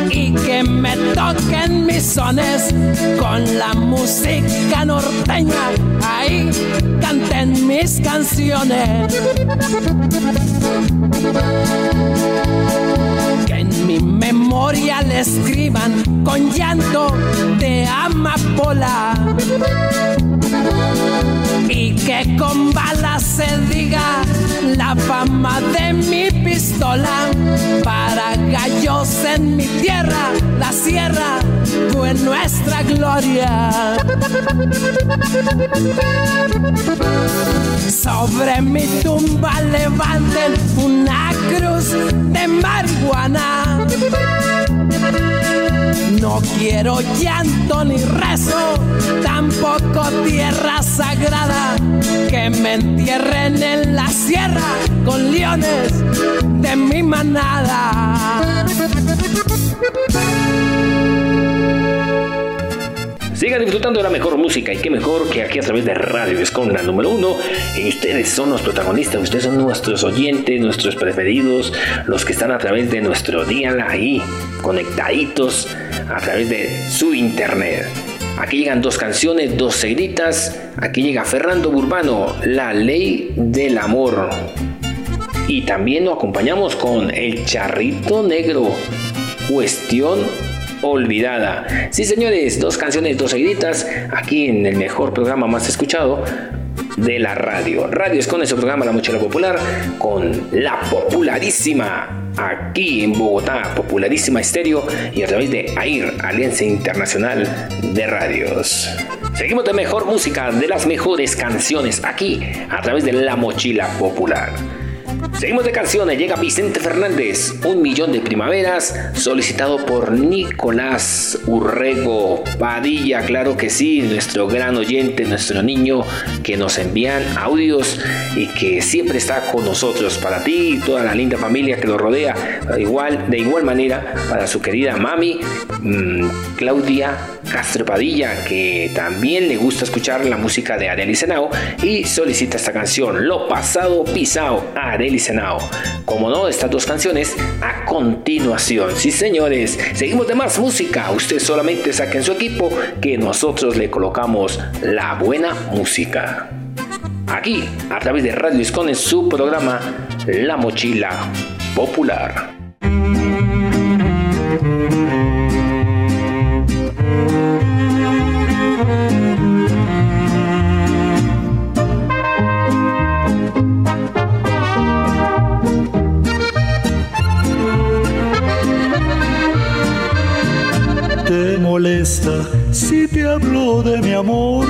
[SPEAKER 23] y que me toquen mis sones con la música norteña. Ahí canten mis canciones. Que en mi memoria le escriban con llanto de amapola. Y que con balas se diga la fama de mi pistola. Para gallos en mi tierra, la sierra fue nuestra gloria. Sobre mi tumba levanten una cruz de marihuana. No quiero llanto ni rezo, tampoco tierra sagrada. Que me entierren en la sierra con leones de mi manada.
[SPEAKER 1] Sigan disfrutando de la mejor música y qué mejor que aquí a través de Radio Escon, la número uno. Y ustedes son los protagonistas, ustedes son nuestros oyentes, nuestros preferidos, los que están a través de nuestro día ahí, conectaditos a través de su internet. Aquí llegan dos canciones, dos seguiditas. Aquí llega Fernando Burbano, La Ley del Amor. Y también nos acompañamos con El Charrito Negro, Cuestión olvidada. Sí, señores, dos canciones, dos seguiditas, aquí en el mejor programa más escuchado de la radio. Radio es con ese programa La Mochila Popular con la popularísima aquí en Bogotá, popularísima estéreo y a través de AIR, Alianza Internacional de Radios. Seguimos de mejor música, de las mejores canciones aquí a través de La Mochila Popular. Seguimos de canciones, llega Vicente Fernández, Un Millón de Primaveras, solicitado por Nicolás Urrego Padilla, claro que sí, nuestro gran oyente, nuestro niño que nos envían audios y que siempre está con nosotros, para ti y toda la linda familia que lo rodea, igual, de igual manera para su querida mami mm, Claudia Castro Padilla, que también le gusta escuchar la música de Arely Senao y solicita esta canción, Lo Pasado Pisao, Como no, estas dos canciones a continuación. Sí, señores, seguimos de más música. Usted solamente saque en su equipo que nosotros le colocamos la buena música. Aquí, a través de Radio en su programa La Mochila Popular.
[SPEAKER 24] Si te hablo de mi amor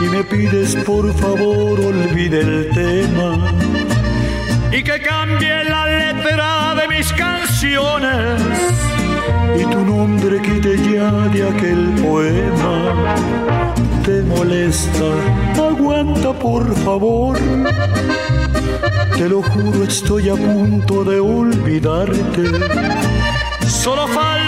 [SPEAKER 24] y me pides por favor olvide el tema
[SPEAKER 15] y que cambie la letra de mis canciones
[SPEAKER 24] y tu nombre quite ya de aquel poema. Te molesta, aguanta por favor. Te lo juro, estoy a punto de olvidarte.
[SPEAKER 15] Solo falta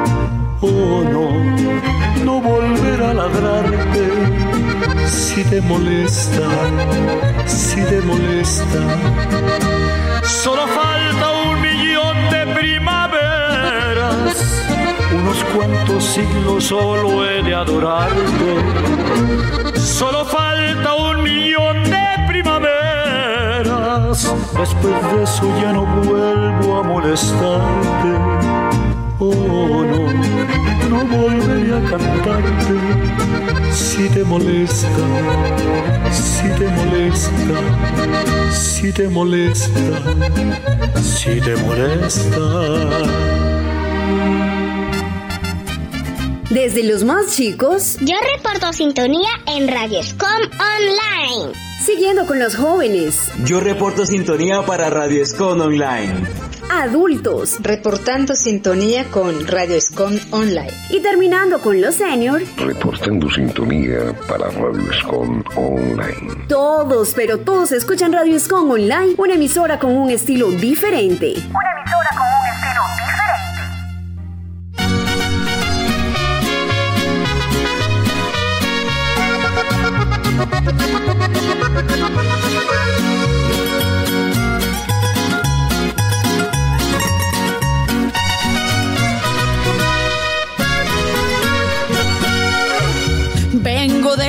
[SPEAKER 24] Oh no, no volver a ladrarte si te molesta, si te molesta.
[SPEAKER 15] Solo falta un millón de primaveras.
[SPEAKER 24] Unos cuantos siglos solo he de adorarte.
[SPEAKER 15] Solo falta un millón de primaveras.
[SPEAKER 24] Después de eso ya no vuelvo a molestarte. Oh no, volveré a cantarte si te molesta, si te molesta, si te molesta, si te molesta.
[SPEAKER 10] Desde los más chicos,
[SPEAKER 11] yo reporto sintonía en Radio Scom Online.
[SPEAKER 10] Siguiendo con los jóvenes,
[SPEAKER 25] yo reporto sintonía para Radio Scom
[SPEAKER 10] Adultos.
[SPEAKER 12] Reportando sintonía con Radio Escon Online.
[SPEAKER 10] Y terminando con los seniors.
[SPEAKER 13] Reportando sintonía para Radio Escon Online.
[SPEAKER 10] Todos, pero todos escuchan Radio Escon Online, una emisora con un estilo diferente.
[SPEAKER 26] Una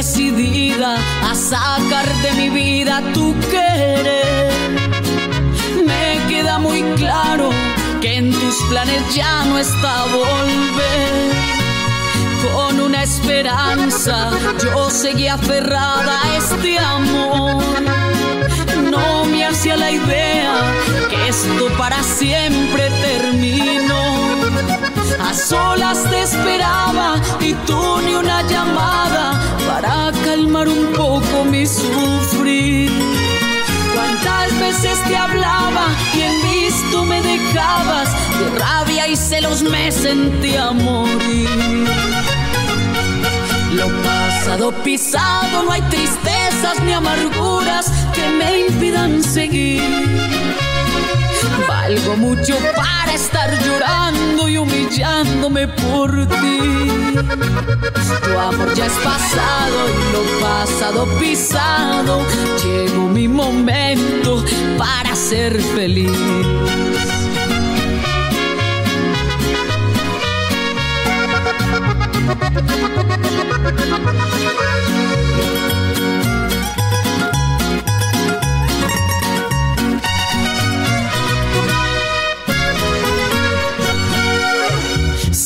[SPEAKER 4] decidida a sacar de mi vida tu querer. Me queda muy claro que en tus planes ya no está volver. Con una esperanza yo seguía aferrada a este amor. No me hacía la idea que esto para siempre terminó. A solas te esperaba y tú ni una llamada para calmar un poco mi sufrir. ¿Cuántas veces te odiabas, de rabia y celos me sentía morir. Lo pasado pisado, no hay tristezas ni amarguras que me impidan seguir. Valgo mucho para estar llorando y humillándome por ti. Tu amor ya es pasado y lo pasado pisado. Llegó mi momento para ser feliz.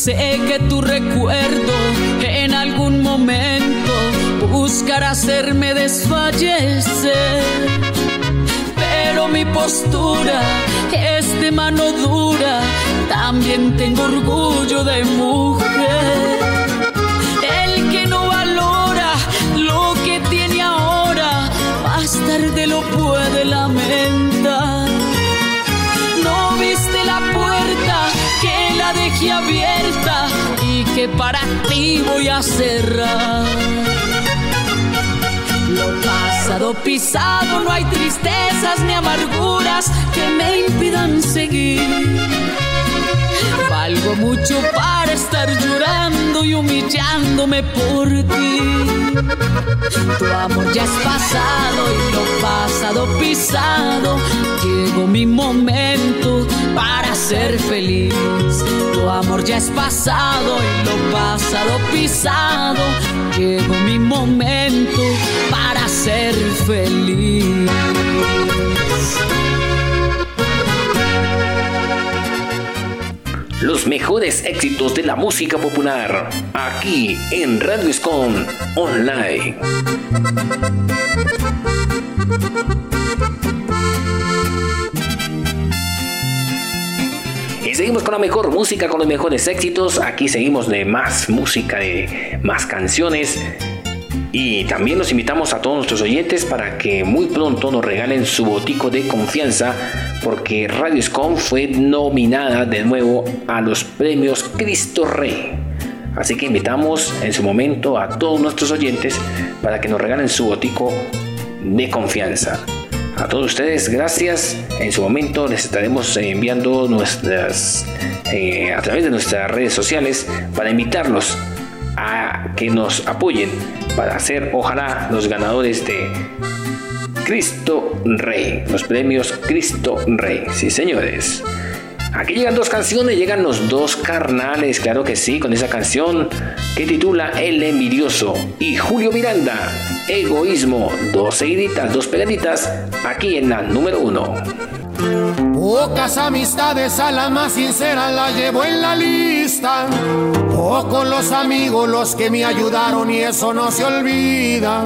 [SPEAKER 4] Sé que tu recuerdo en algún momento buscará hacerme desfallecer. Pero mi postura es de mano dura, también tengo orgullo de mujer. El que no valora lo que tiene ahora, más tarde lo puede lamentar. No viste la puerta que la dejé abierta para ti voy a cerrar. Lo pasado pisado, no hay tristezas ni amarguras que me impidan seguir. Valgo mucho para estar llorando y humillándome por ti. Tu amor ya es pasado y lo pasado pisado. Llegó mi momento es pasado y lo pasado pisado. Llegó mi momento para ser feliz.
[SPEAKER 1] Los mejores éxitos de la música popular, aquí en Radio Escon Online. Seguimos con la mejor música, con los mejores éxitos. Aquí seguimos de más música, de más canciones. Y también los invitamos a todos nuestros oyentes para que muy pronto nos regalen su botico de confianza porque Radio Scom fue nominada de nuevo a los premios Cristo Rey. Así que invitamos en su momento a todos nuestros oyentes para que nos regalen su botico de confianza. A todos ustedes, gracias. En su momento les estaremos enviando nuestras eh, a través de nuestras redes sociales para invitarlos a que nos apoyen para ser ojalá los ganadores de Cristo Rey, los premios Cristo Rey. Sí, señores. Aquí llegan dos canciones, llegan los dos carnales, claro que sí, con esa canción que titula El envidioso y Julio Miranda, Egoísmo, dos seguiditas, dos pegaditas, aquí en la número uno.
[SPEAKER 27] Pocas amistades a la más sincera la llevo en la lista. Pocos los amigos los que me ayudaron y eso no se olvida.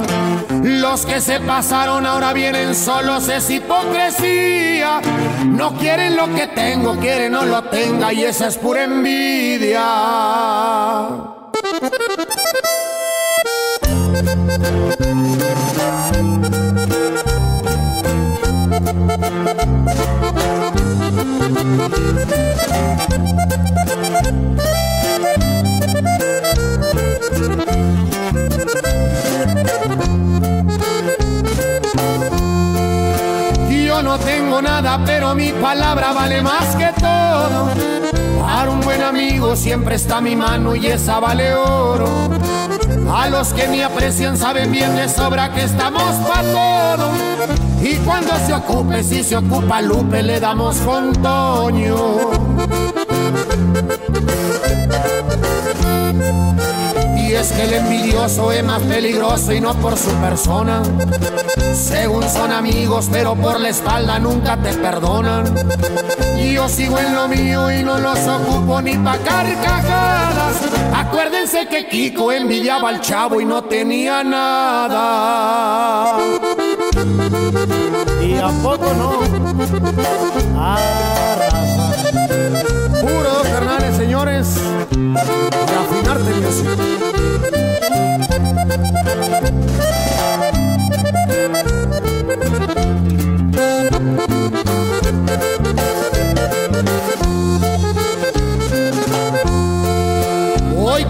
[SPEAKER 27] Los que se pasaron ahora vienen solos es hipocresía. No quieren lo que tengo, quieren no lo tenga y esa es pura envidia. Yo no tengo nada, pero mi palabra vale más que todo. Para un buen amigo siempre está mi mano y esa vale oro. A los que me aprecian saben bien de sobra que estamos para todo. Y cuando se ocupe, si se ocupa Lupe, le damos con. Y es que el envidioso es más peligroso y no por su persona. Según son amigos, pero por la espalda nunca te perdonan. Y yo sigo en lo mío y no los ocupo ni pa' carcajadas. Acuérdense que Kiko envidiaba al chavo y no tenía nada. Y a poco no. Arrasa. Puro carnales, señores. De afinarte, Dios.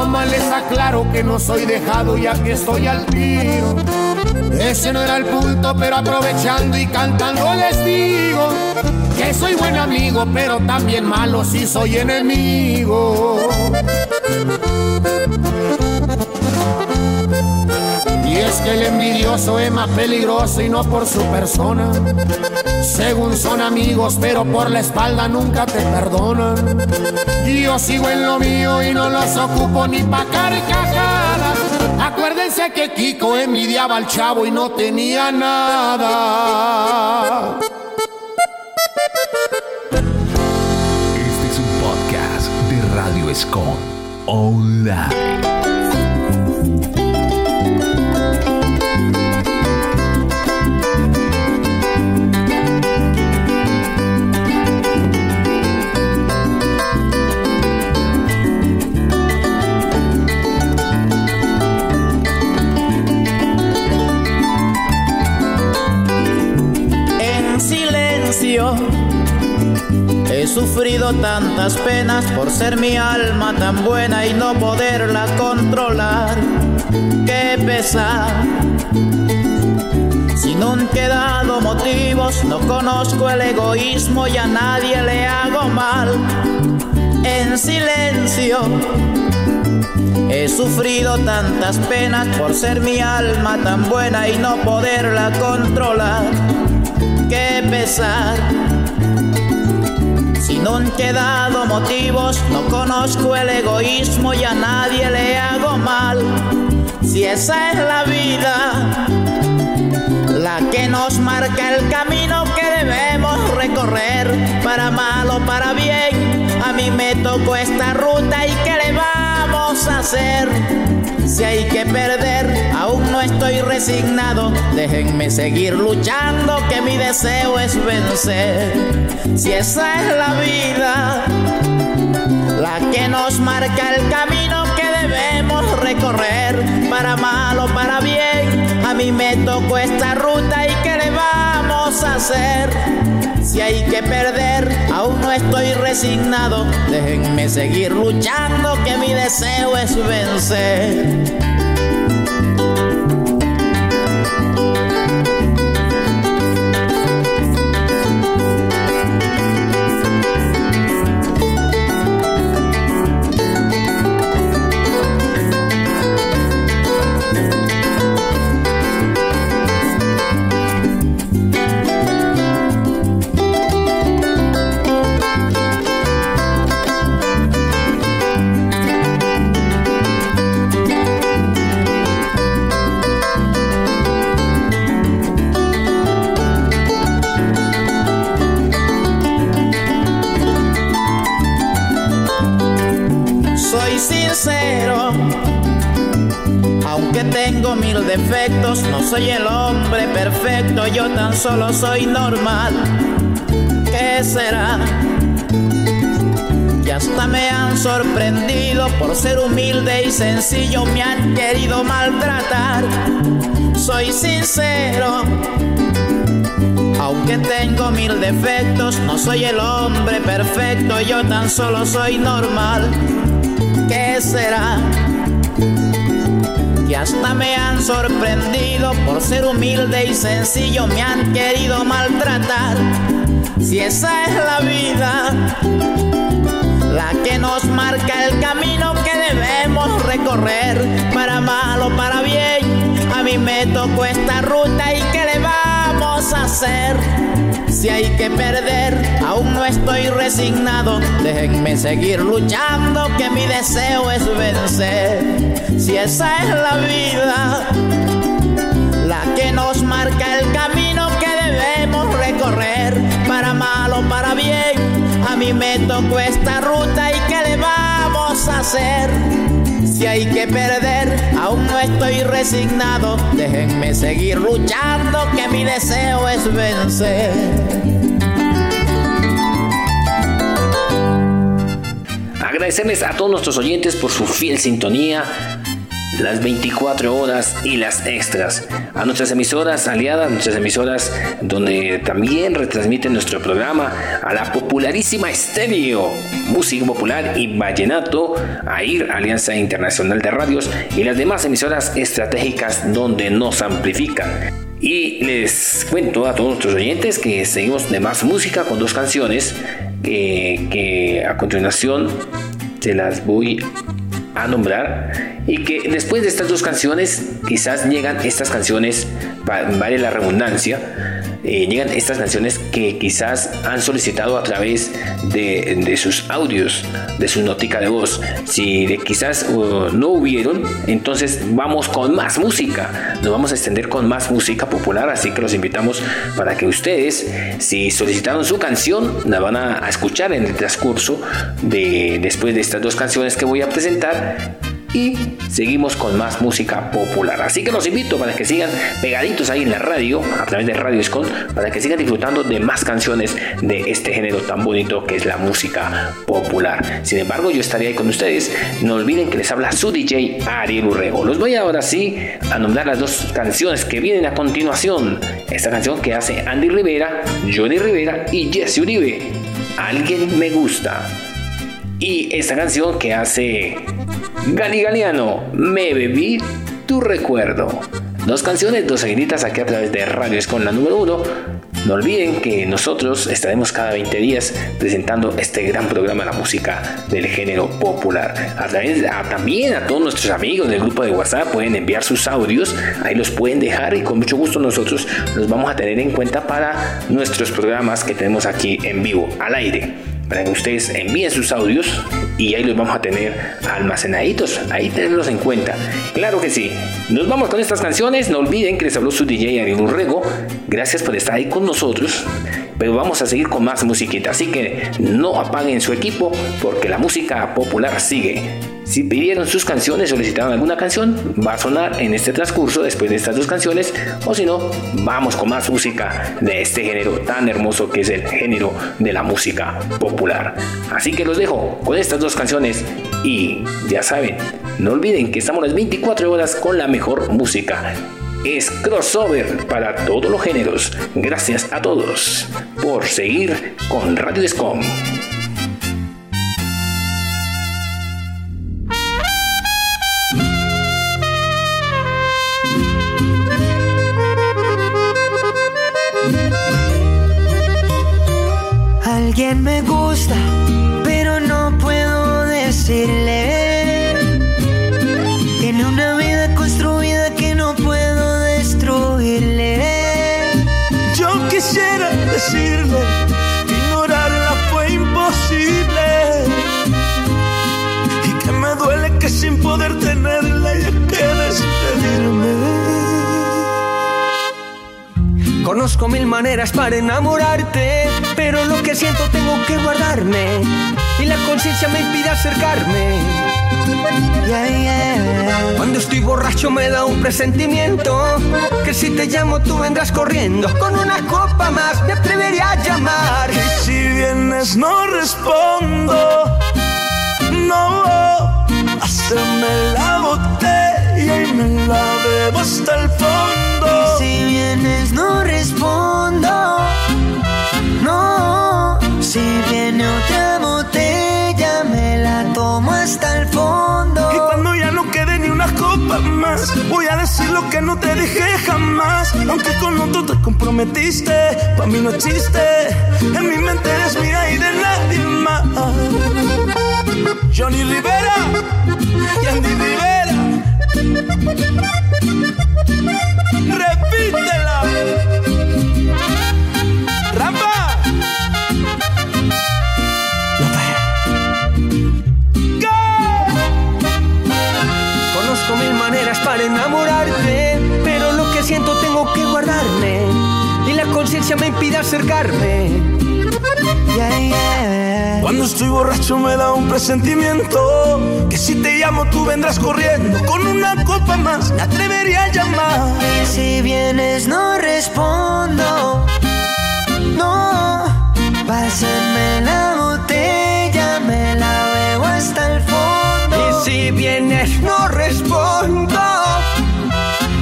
[SPEAKER 27] Les aclaro que no soy dejado ya que estoy al tiro. Ese no era el punto, pero aprovechando y cantando les digo que soy buen amigo, pero también malo si soy enemigo. Y es que el envidioso es más peligroso y no por su persona. Según son amigos, pero por la espalda nunca te perdonan. Yo sigo en lo mío y no los ocupo ni pa' carcajadas. Acuérdense que Kiko envidiaba al chavo y no tenía nada.
[SPEAKER 6] Este es un podcast de Radio Escon Online.
[SPEAKER 28] Sufrido tantas penas por ser mi alma tan buena y no poderla controlar. Qué pesar. Si no han quedado motivos, no conozco el egoísmo y a nadie le hago mal. En silencio He sufrido tantas penas por ser mi alma tan buena y no poderla controlar. Qué pesar. No han quedado motivos, no conozco el egoísmo y a nadie le hago mal. Si esa es la vida, la que nos marca el camino que debemos recorrer, para mal o para bien. A mí me tocó esta ruta y ¿qué le hacer? Si hay que perder, aún no estoy resignado. Déjenme seguir luchando, que mi deseo es vencer. Si esa es la vida, la que nos marca el camino que debemos recorrer, para mal o para bien. A mí me tocó esta ruta y ¿qué le vamos a hacer? Si hay que perder, aún no estoy resignado. Déjenme seguir luchando, que mi deseo es vencer. Soy el hombre perfecto, yo tan solo soy normal. ¿Qué será? Y hasta me han sorprendido por ser humilde y sencillo, me han querido maltratar. Soy sincero, aunque tengo mil defectos, no soy el hombre perfecto, yo tan solo soy normal. ¿Qué será? Que hasta me han sorprendido por ser humilde y sencillo, me han querido maltratar. Si esa es la vida, la que nos marca el camino que debemos recorrer, para mal o para bien. A mí me tocó esta ruta y ¿qué le vamos a hacer? Si hay que perder, aún no estoy resignado. Déjenme seguir luchando, que mi deseo es vencer. Si esa es la vida, la que nos marca el camino que debemos recorrer, para mal o para bien. A mí me tocó esta ruta y ¿qué le vamos a hacer? Si hay que perder, aún no estoy resignado. Déjenme seguir luchando, que mi deseo es vencer.
[SPEAKER 1] Agradecerles a todos nuestros oyentes por su fiel sintonía las 24 horas y las extras. A nuestras emisoras aliadas, nuestras emisoras donde también retransmiten nuestro programa, a la popularísima Estéreo, Música Popular y Vallenato, a IR, Alianza Internacional de Radios, y las demás emisoras estratégicas donde nos amplifican. Y les cuento a todos nuestros oyentes que seguimos de más música con dos canciones que, que a continuación se las voy a nombrar y que después de estas dos canciones quizás llegan estas canciones, vale la redundancia, eh, llegan estas canciones que quizás han solicitado a través de, sus audios, de su notica de voz. Si de quizás uh, no hubieron, entonces vamos con más música. Nos vamos a extender con más música popular, así que los invitamos para que ustedes, si solicitaron su canción, la van a, a escuchar en el transcurso de después de estas dos canciones que voy a presentar y seguimos con más música popular. Así que los invito para que sigan pegaditos ahí en la radio, a través de Radio Escon, para que sigan disfrutando de más canciones de este género tan bonito que es la música popular. Sin embargo, yo estaré ahí con ustedes. No olviden que les habla su DJ Ariel Urrego. Los voy ahora sí a nombrar las dos canciones que vienen a continuación. Esta canción que hace Andy Rivera, Johnny Rivera y Jesse Uribe. Alguien me gusta. Y esta canción que hace Gali Galiano, Me bebí tu recuerdo. Dos canciones, dos seguiditas aquí a través de Radio con la número uno. No olviden que nosotros estaremos cada 20 días presentando este gran programa de la música del género popular. A través, también a todos nuestros amigos del grupo de WhatsApp pueden enviar sus audios, ahí los pueden dejar y con mucho gusto nosotros los vamos a tener en cuenta para nuestros programas que tenemos aquí en vivo, al aire para que ustedes envíen sus audios y ahí los vamos a tener almacenaditos, ahí tenerlos en cuenta. Claro que sí. Nos vamos con estas canciones. No olviden que les habló su DJ Ariel Urrego. Gracias por estar ahí con nosotros. Pero vamos a seguir con más musiquita. Así que no apaguen su equipo porque la música popular sigue. Si pidieron sus canciones, solicitaron alguna canción, va a sonar en este transcurso después de estas dos canciones. O si no, vamos con más música de este género tan hermoso que es el género de la música popular. Así que los dejo con estas dos canciones y ya saben, no olviden que estamos las 24 horas con la mejor música es crossover para todos los géneros. Gracias a todos por seguir con Radio Escom.
[SPEAKER 29] Alguien me gusta, pero no puedo decirle. Conozco mil maneras para enamorarte, pero lo que siento tengo que guardarme y la conciencia me impide acercarme. Cuando estoy borracho me da un presentimiento que si te llamo tú vendrás corriendo. Con una copa más me atrevería a llamar.
[SPEAKER 16] Y si vienes no respondo, no, haceme la botella y me la bebo hasta el fondo.
[SPEAKER 29] Y si vienes no respondo, no, si viene otra botella me la tomo hasta el fondo.
[SPEAKER 16] Y cuando ya no quede ni una copa más, voy a decir lo que no te dije jamás. Aunque con otro te comprometiste, pa' mí no existe. En mi mente eres mía y de nadie más. Johnny Rivera y Andy Rivera. Repítela. Rampa.
[SPEAKER 29] Conozco mil maneras para enamorarte, pero lo que siento tengo que guardarme y la conciencia me impide acercarme. Yeah, yeah.
[SPEAKER 16] Cuando estoy borracho me da un presentimiento que si te llamo tú vendrás corriendo con una copa más me atrevería a llamar.
[SPEAKER 30] Y si vienes no respondo, no, pásenme la botella, me la bebo hasta el fondo.
[SPEAKER 29] Y si vienes no respondo,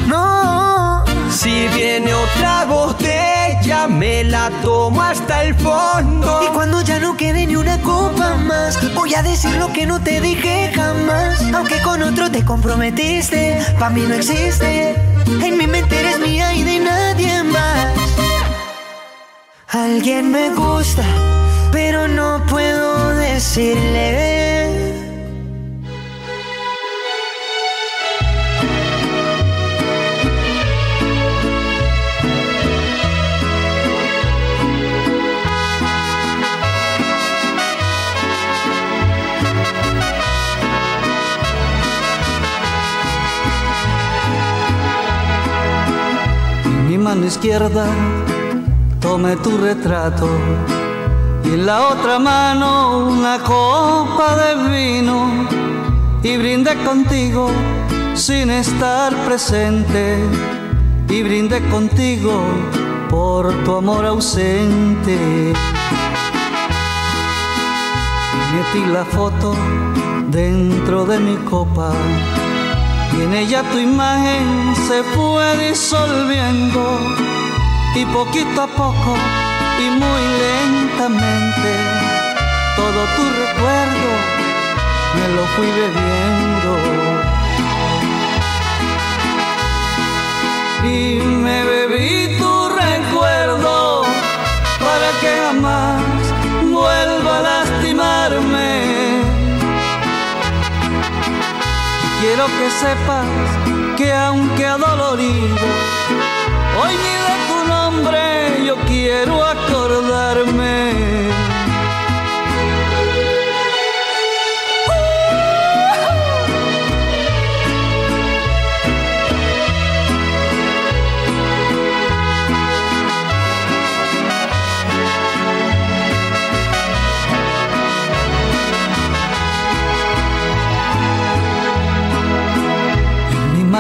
[SPEAKER 30] no,
[SPEAKER 29] si viene otra botella me la tomo hasta el fondo.
[SPEAKER 30] Y cuando ya no quede ni una copa más, voy a decir lo que no te dije jamás. Aunque con otro te comprometiste, pa' mí no existe. En mi mente eres mía y de nadie más. Alguien me gusta, pero no puedo decirle.
[SPEAKER 31] Mano izquierda tome tu retrato y en la otra mano una copa de vino y brinde contigo sin estar presente y brinde contigo por tu amor ausente. Metí la foto dentro de mi copa y en ella tu imagen se fue disolviendo y poquito a poco y muy lentamente todo tu recuerdo me lo fui bebiendo quiero que sepas que aunque adolorido, hoy ni de tu nombre yo quiero acordarme.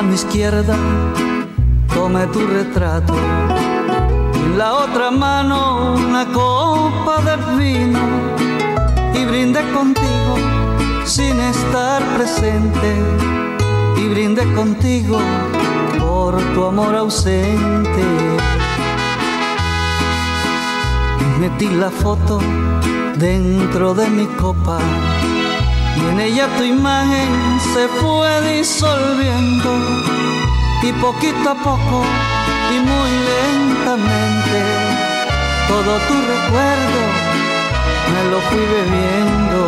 [SPEAKER 31] Mano izquierda tome tu retrato. Y en la otra mano una copa de vino. Y brinde contigo sin estar presente. Y brinde contigo por tu amor ausente. Metí la foto dentro de mi copa y en ella tu imagen se fue disolviendo y poquito a poco y muy lentamente todo tu recuerdo me lo fui bebiendo.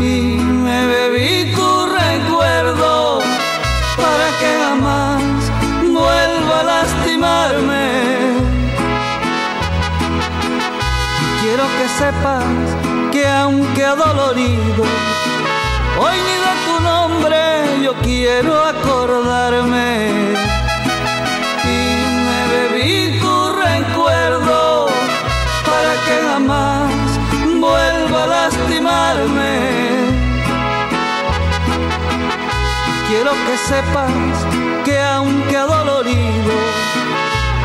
[SPEAKER 31] Y me bebí tu recuerdo para que jamás vuelva a lastimarme quiero que sepas que aunque adolorido, hoy ni de tu nombre yo quiero acordarme. Y me bebí tu recuerdo para que jamás vuelva a lastimarme. Quiero que sepas que aunque adolorido,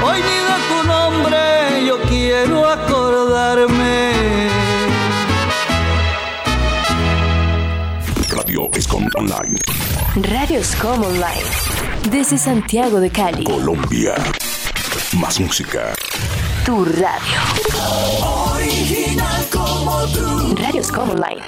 [SPEAKER 31] hoy ni de tu nombre yo quiero acordarme.
[SPEAKER 6] Radio Escom Online.
[SPEAKER 32] Radio Escom Online. Desde Santiago de Cali.
[SPEAKER 6] Colombia. Más música.
[SPEAKER 32] Tu radio.
[SPEAKER 33] Original como tú.
[SPEAKER 32] Radio Escom Online.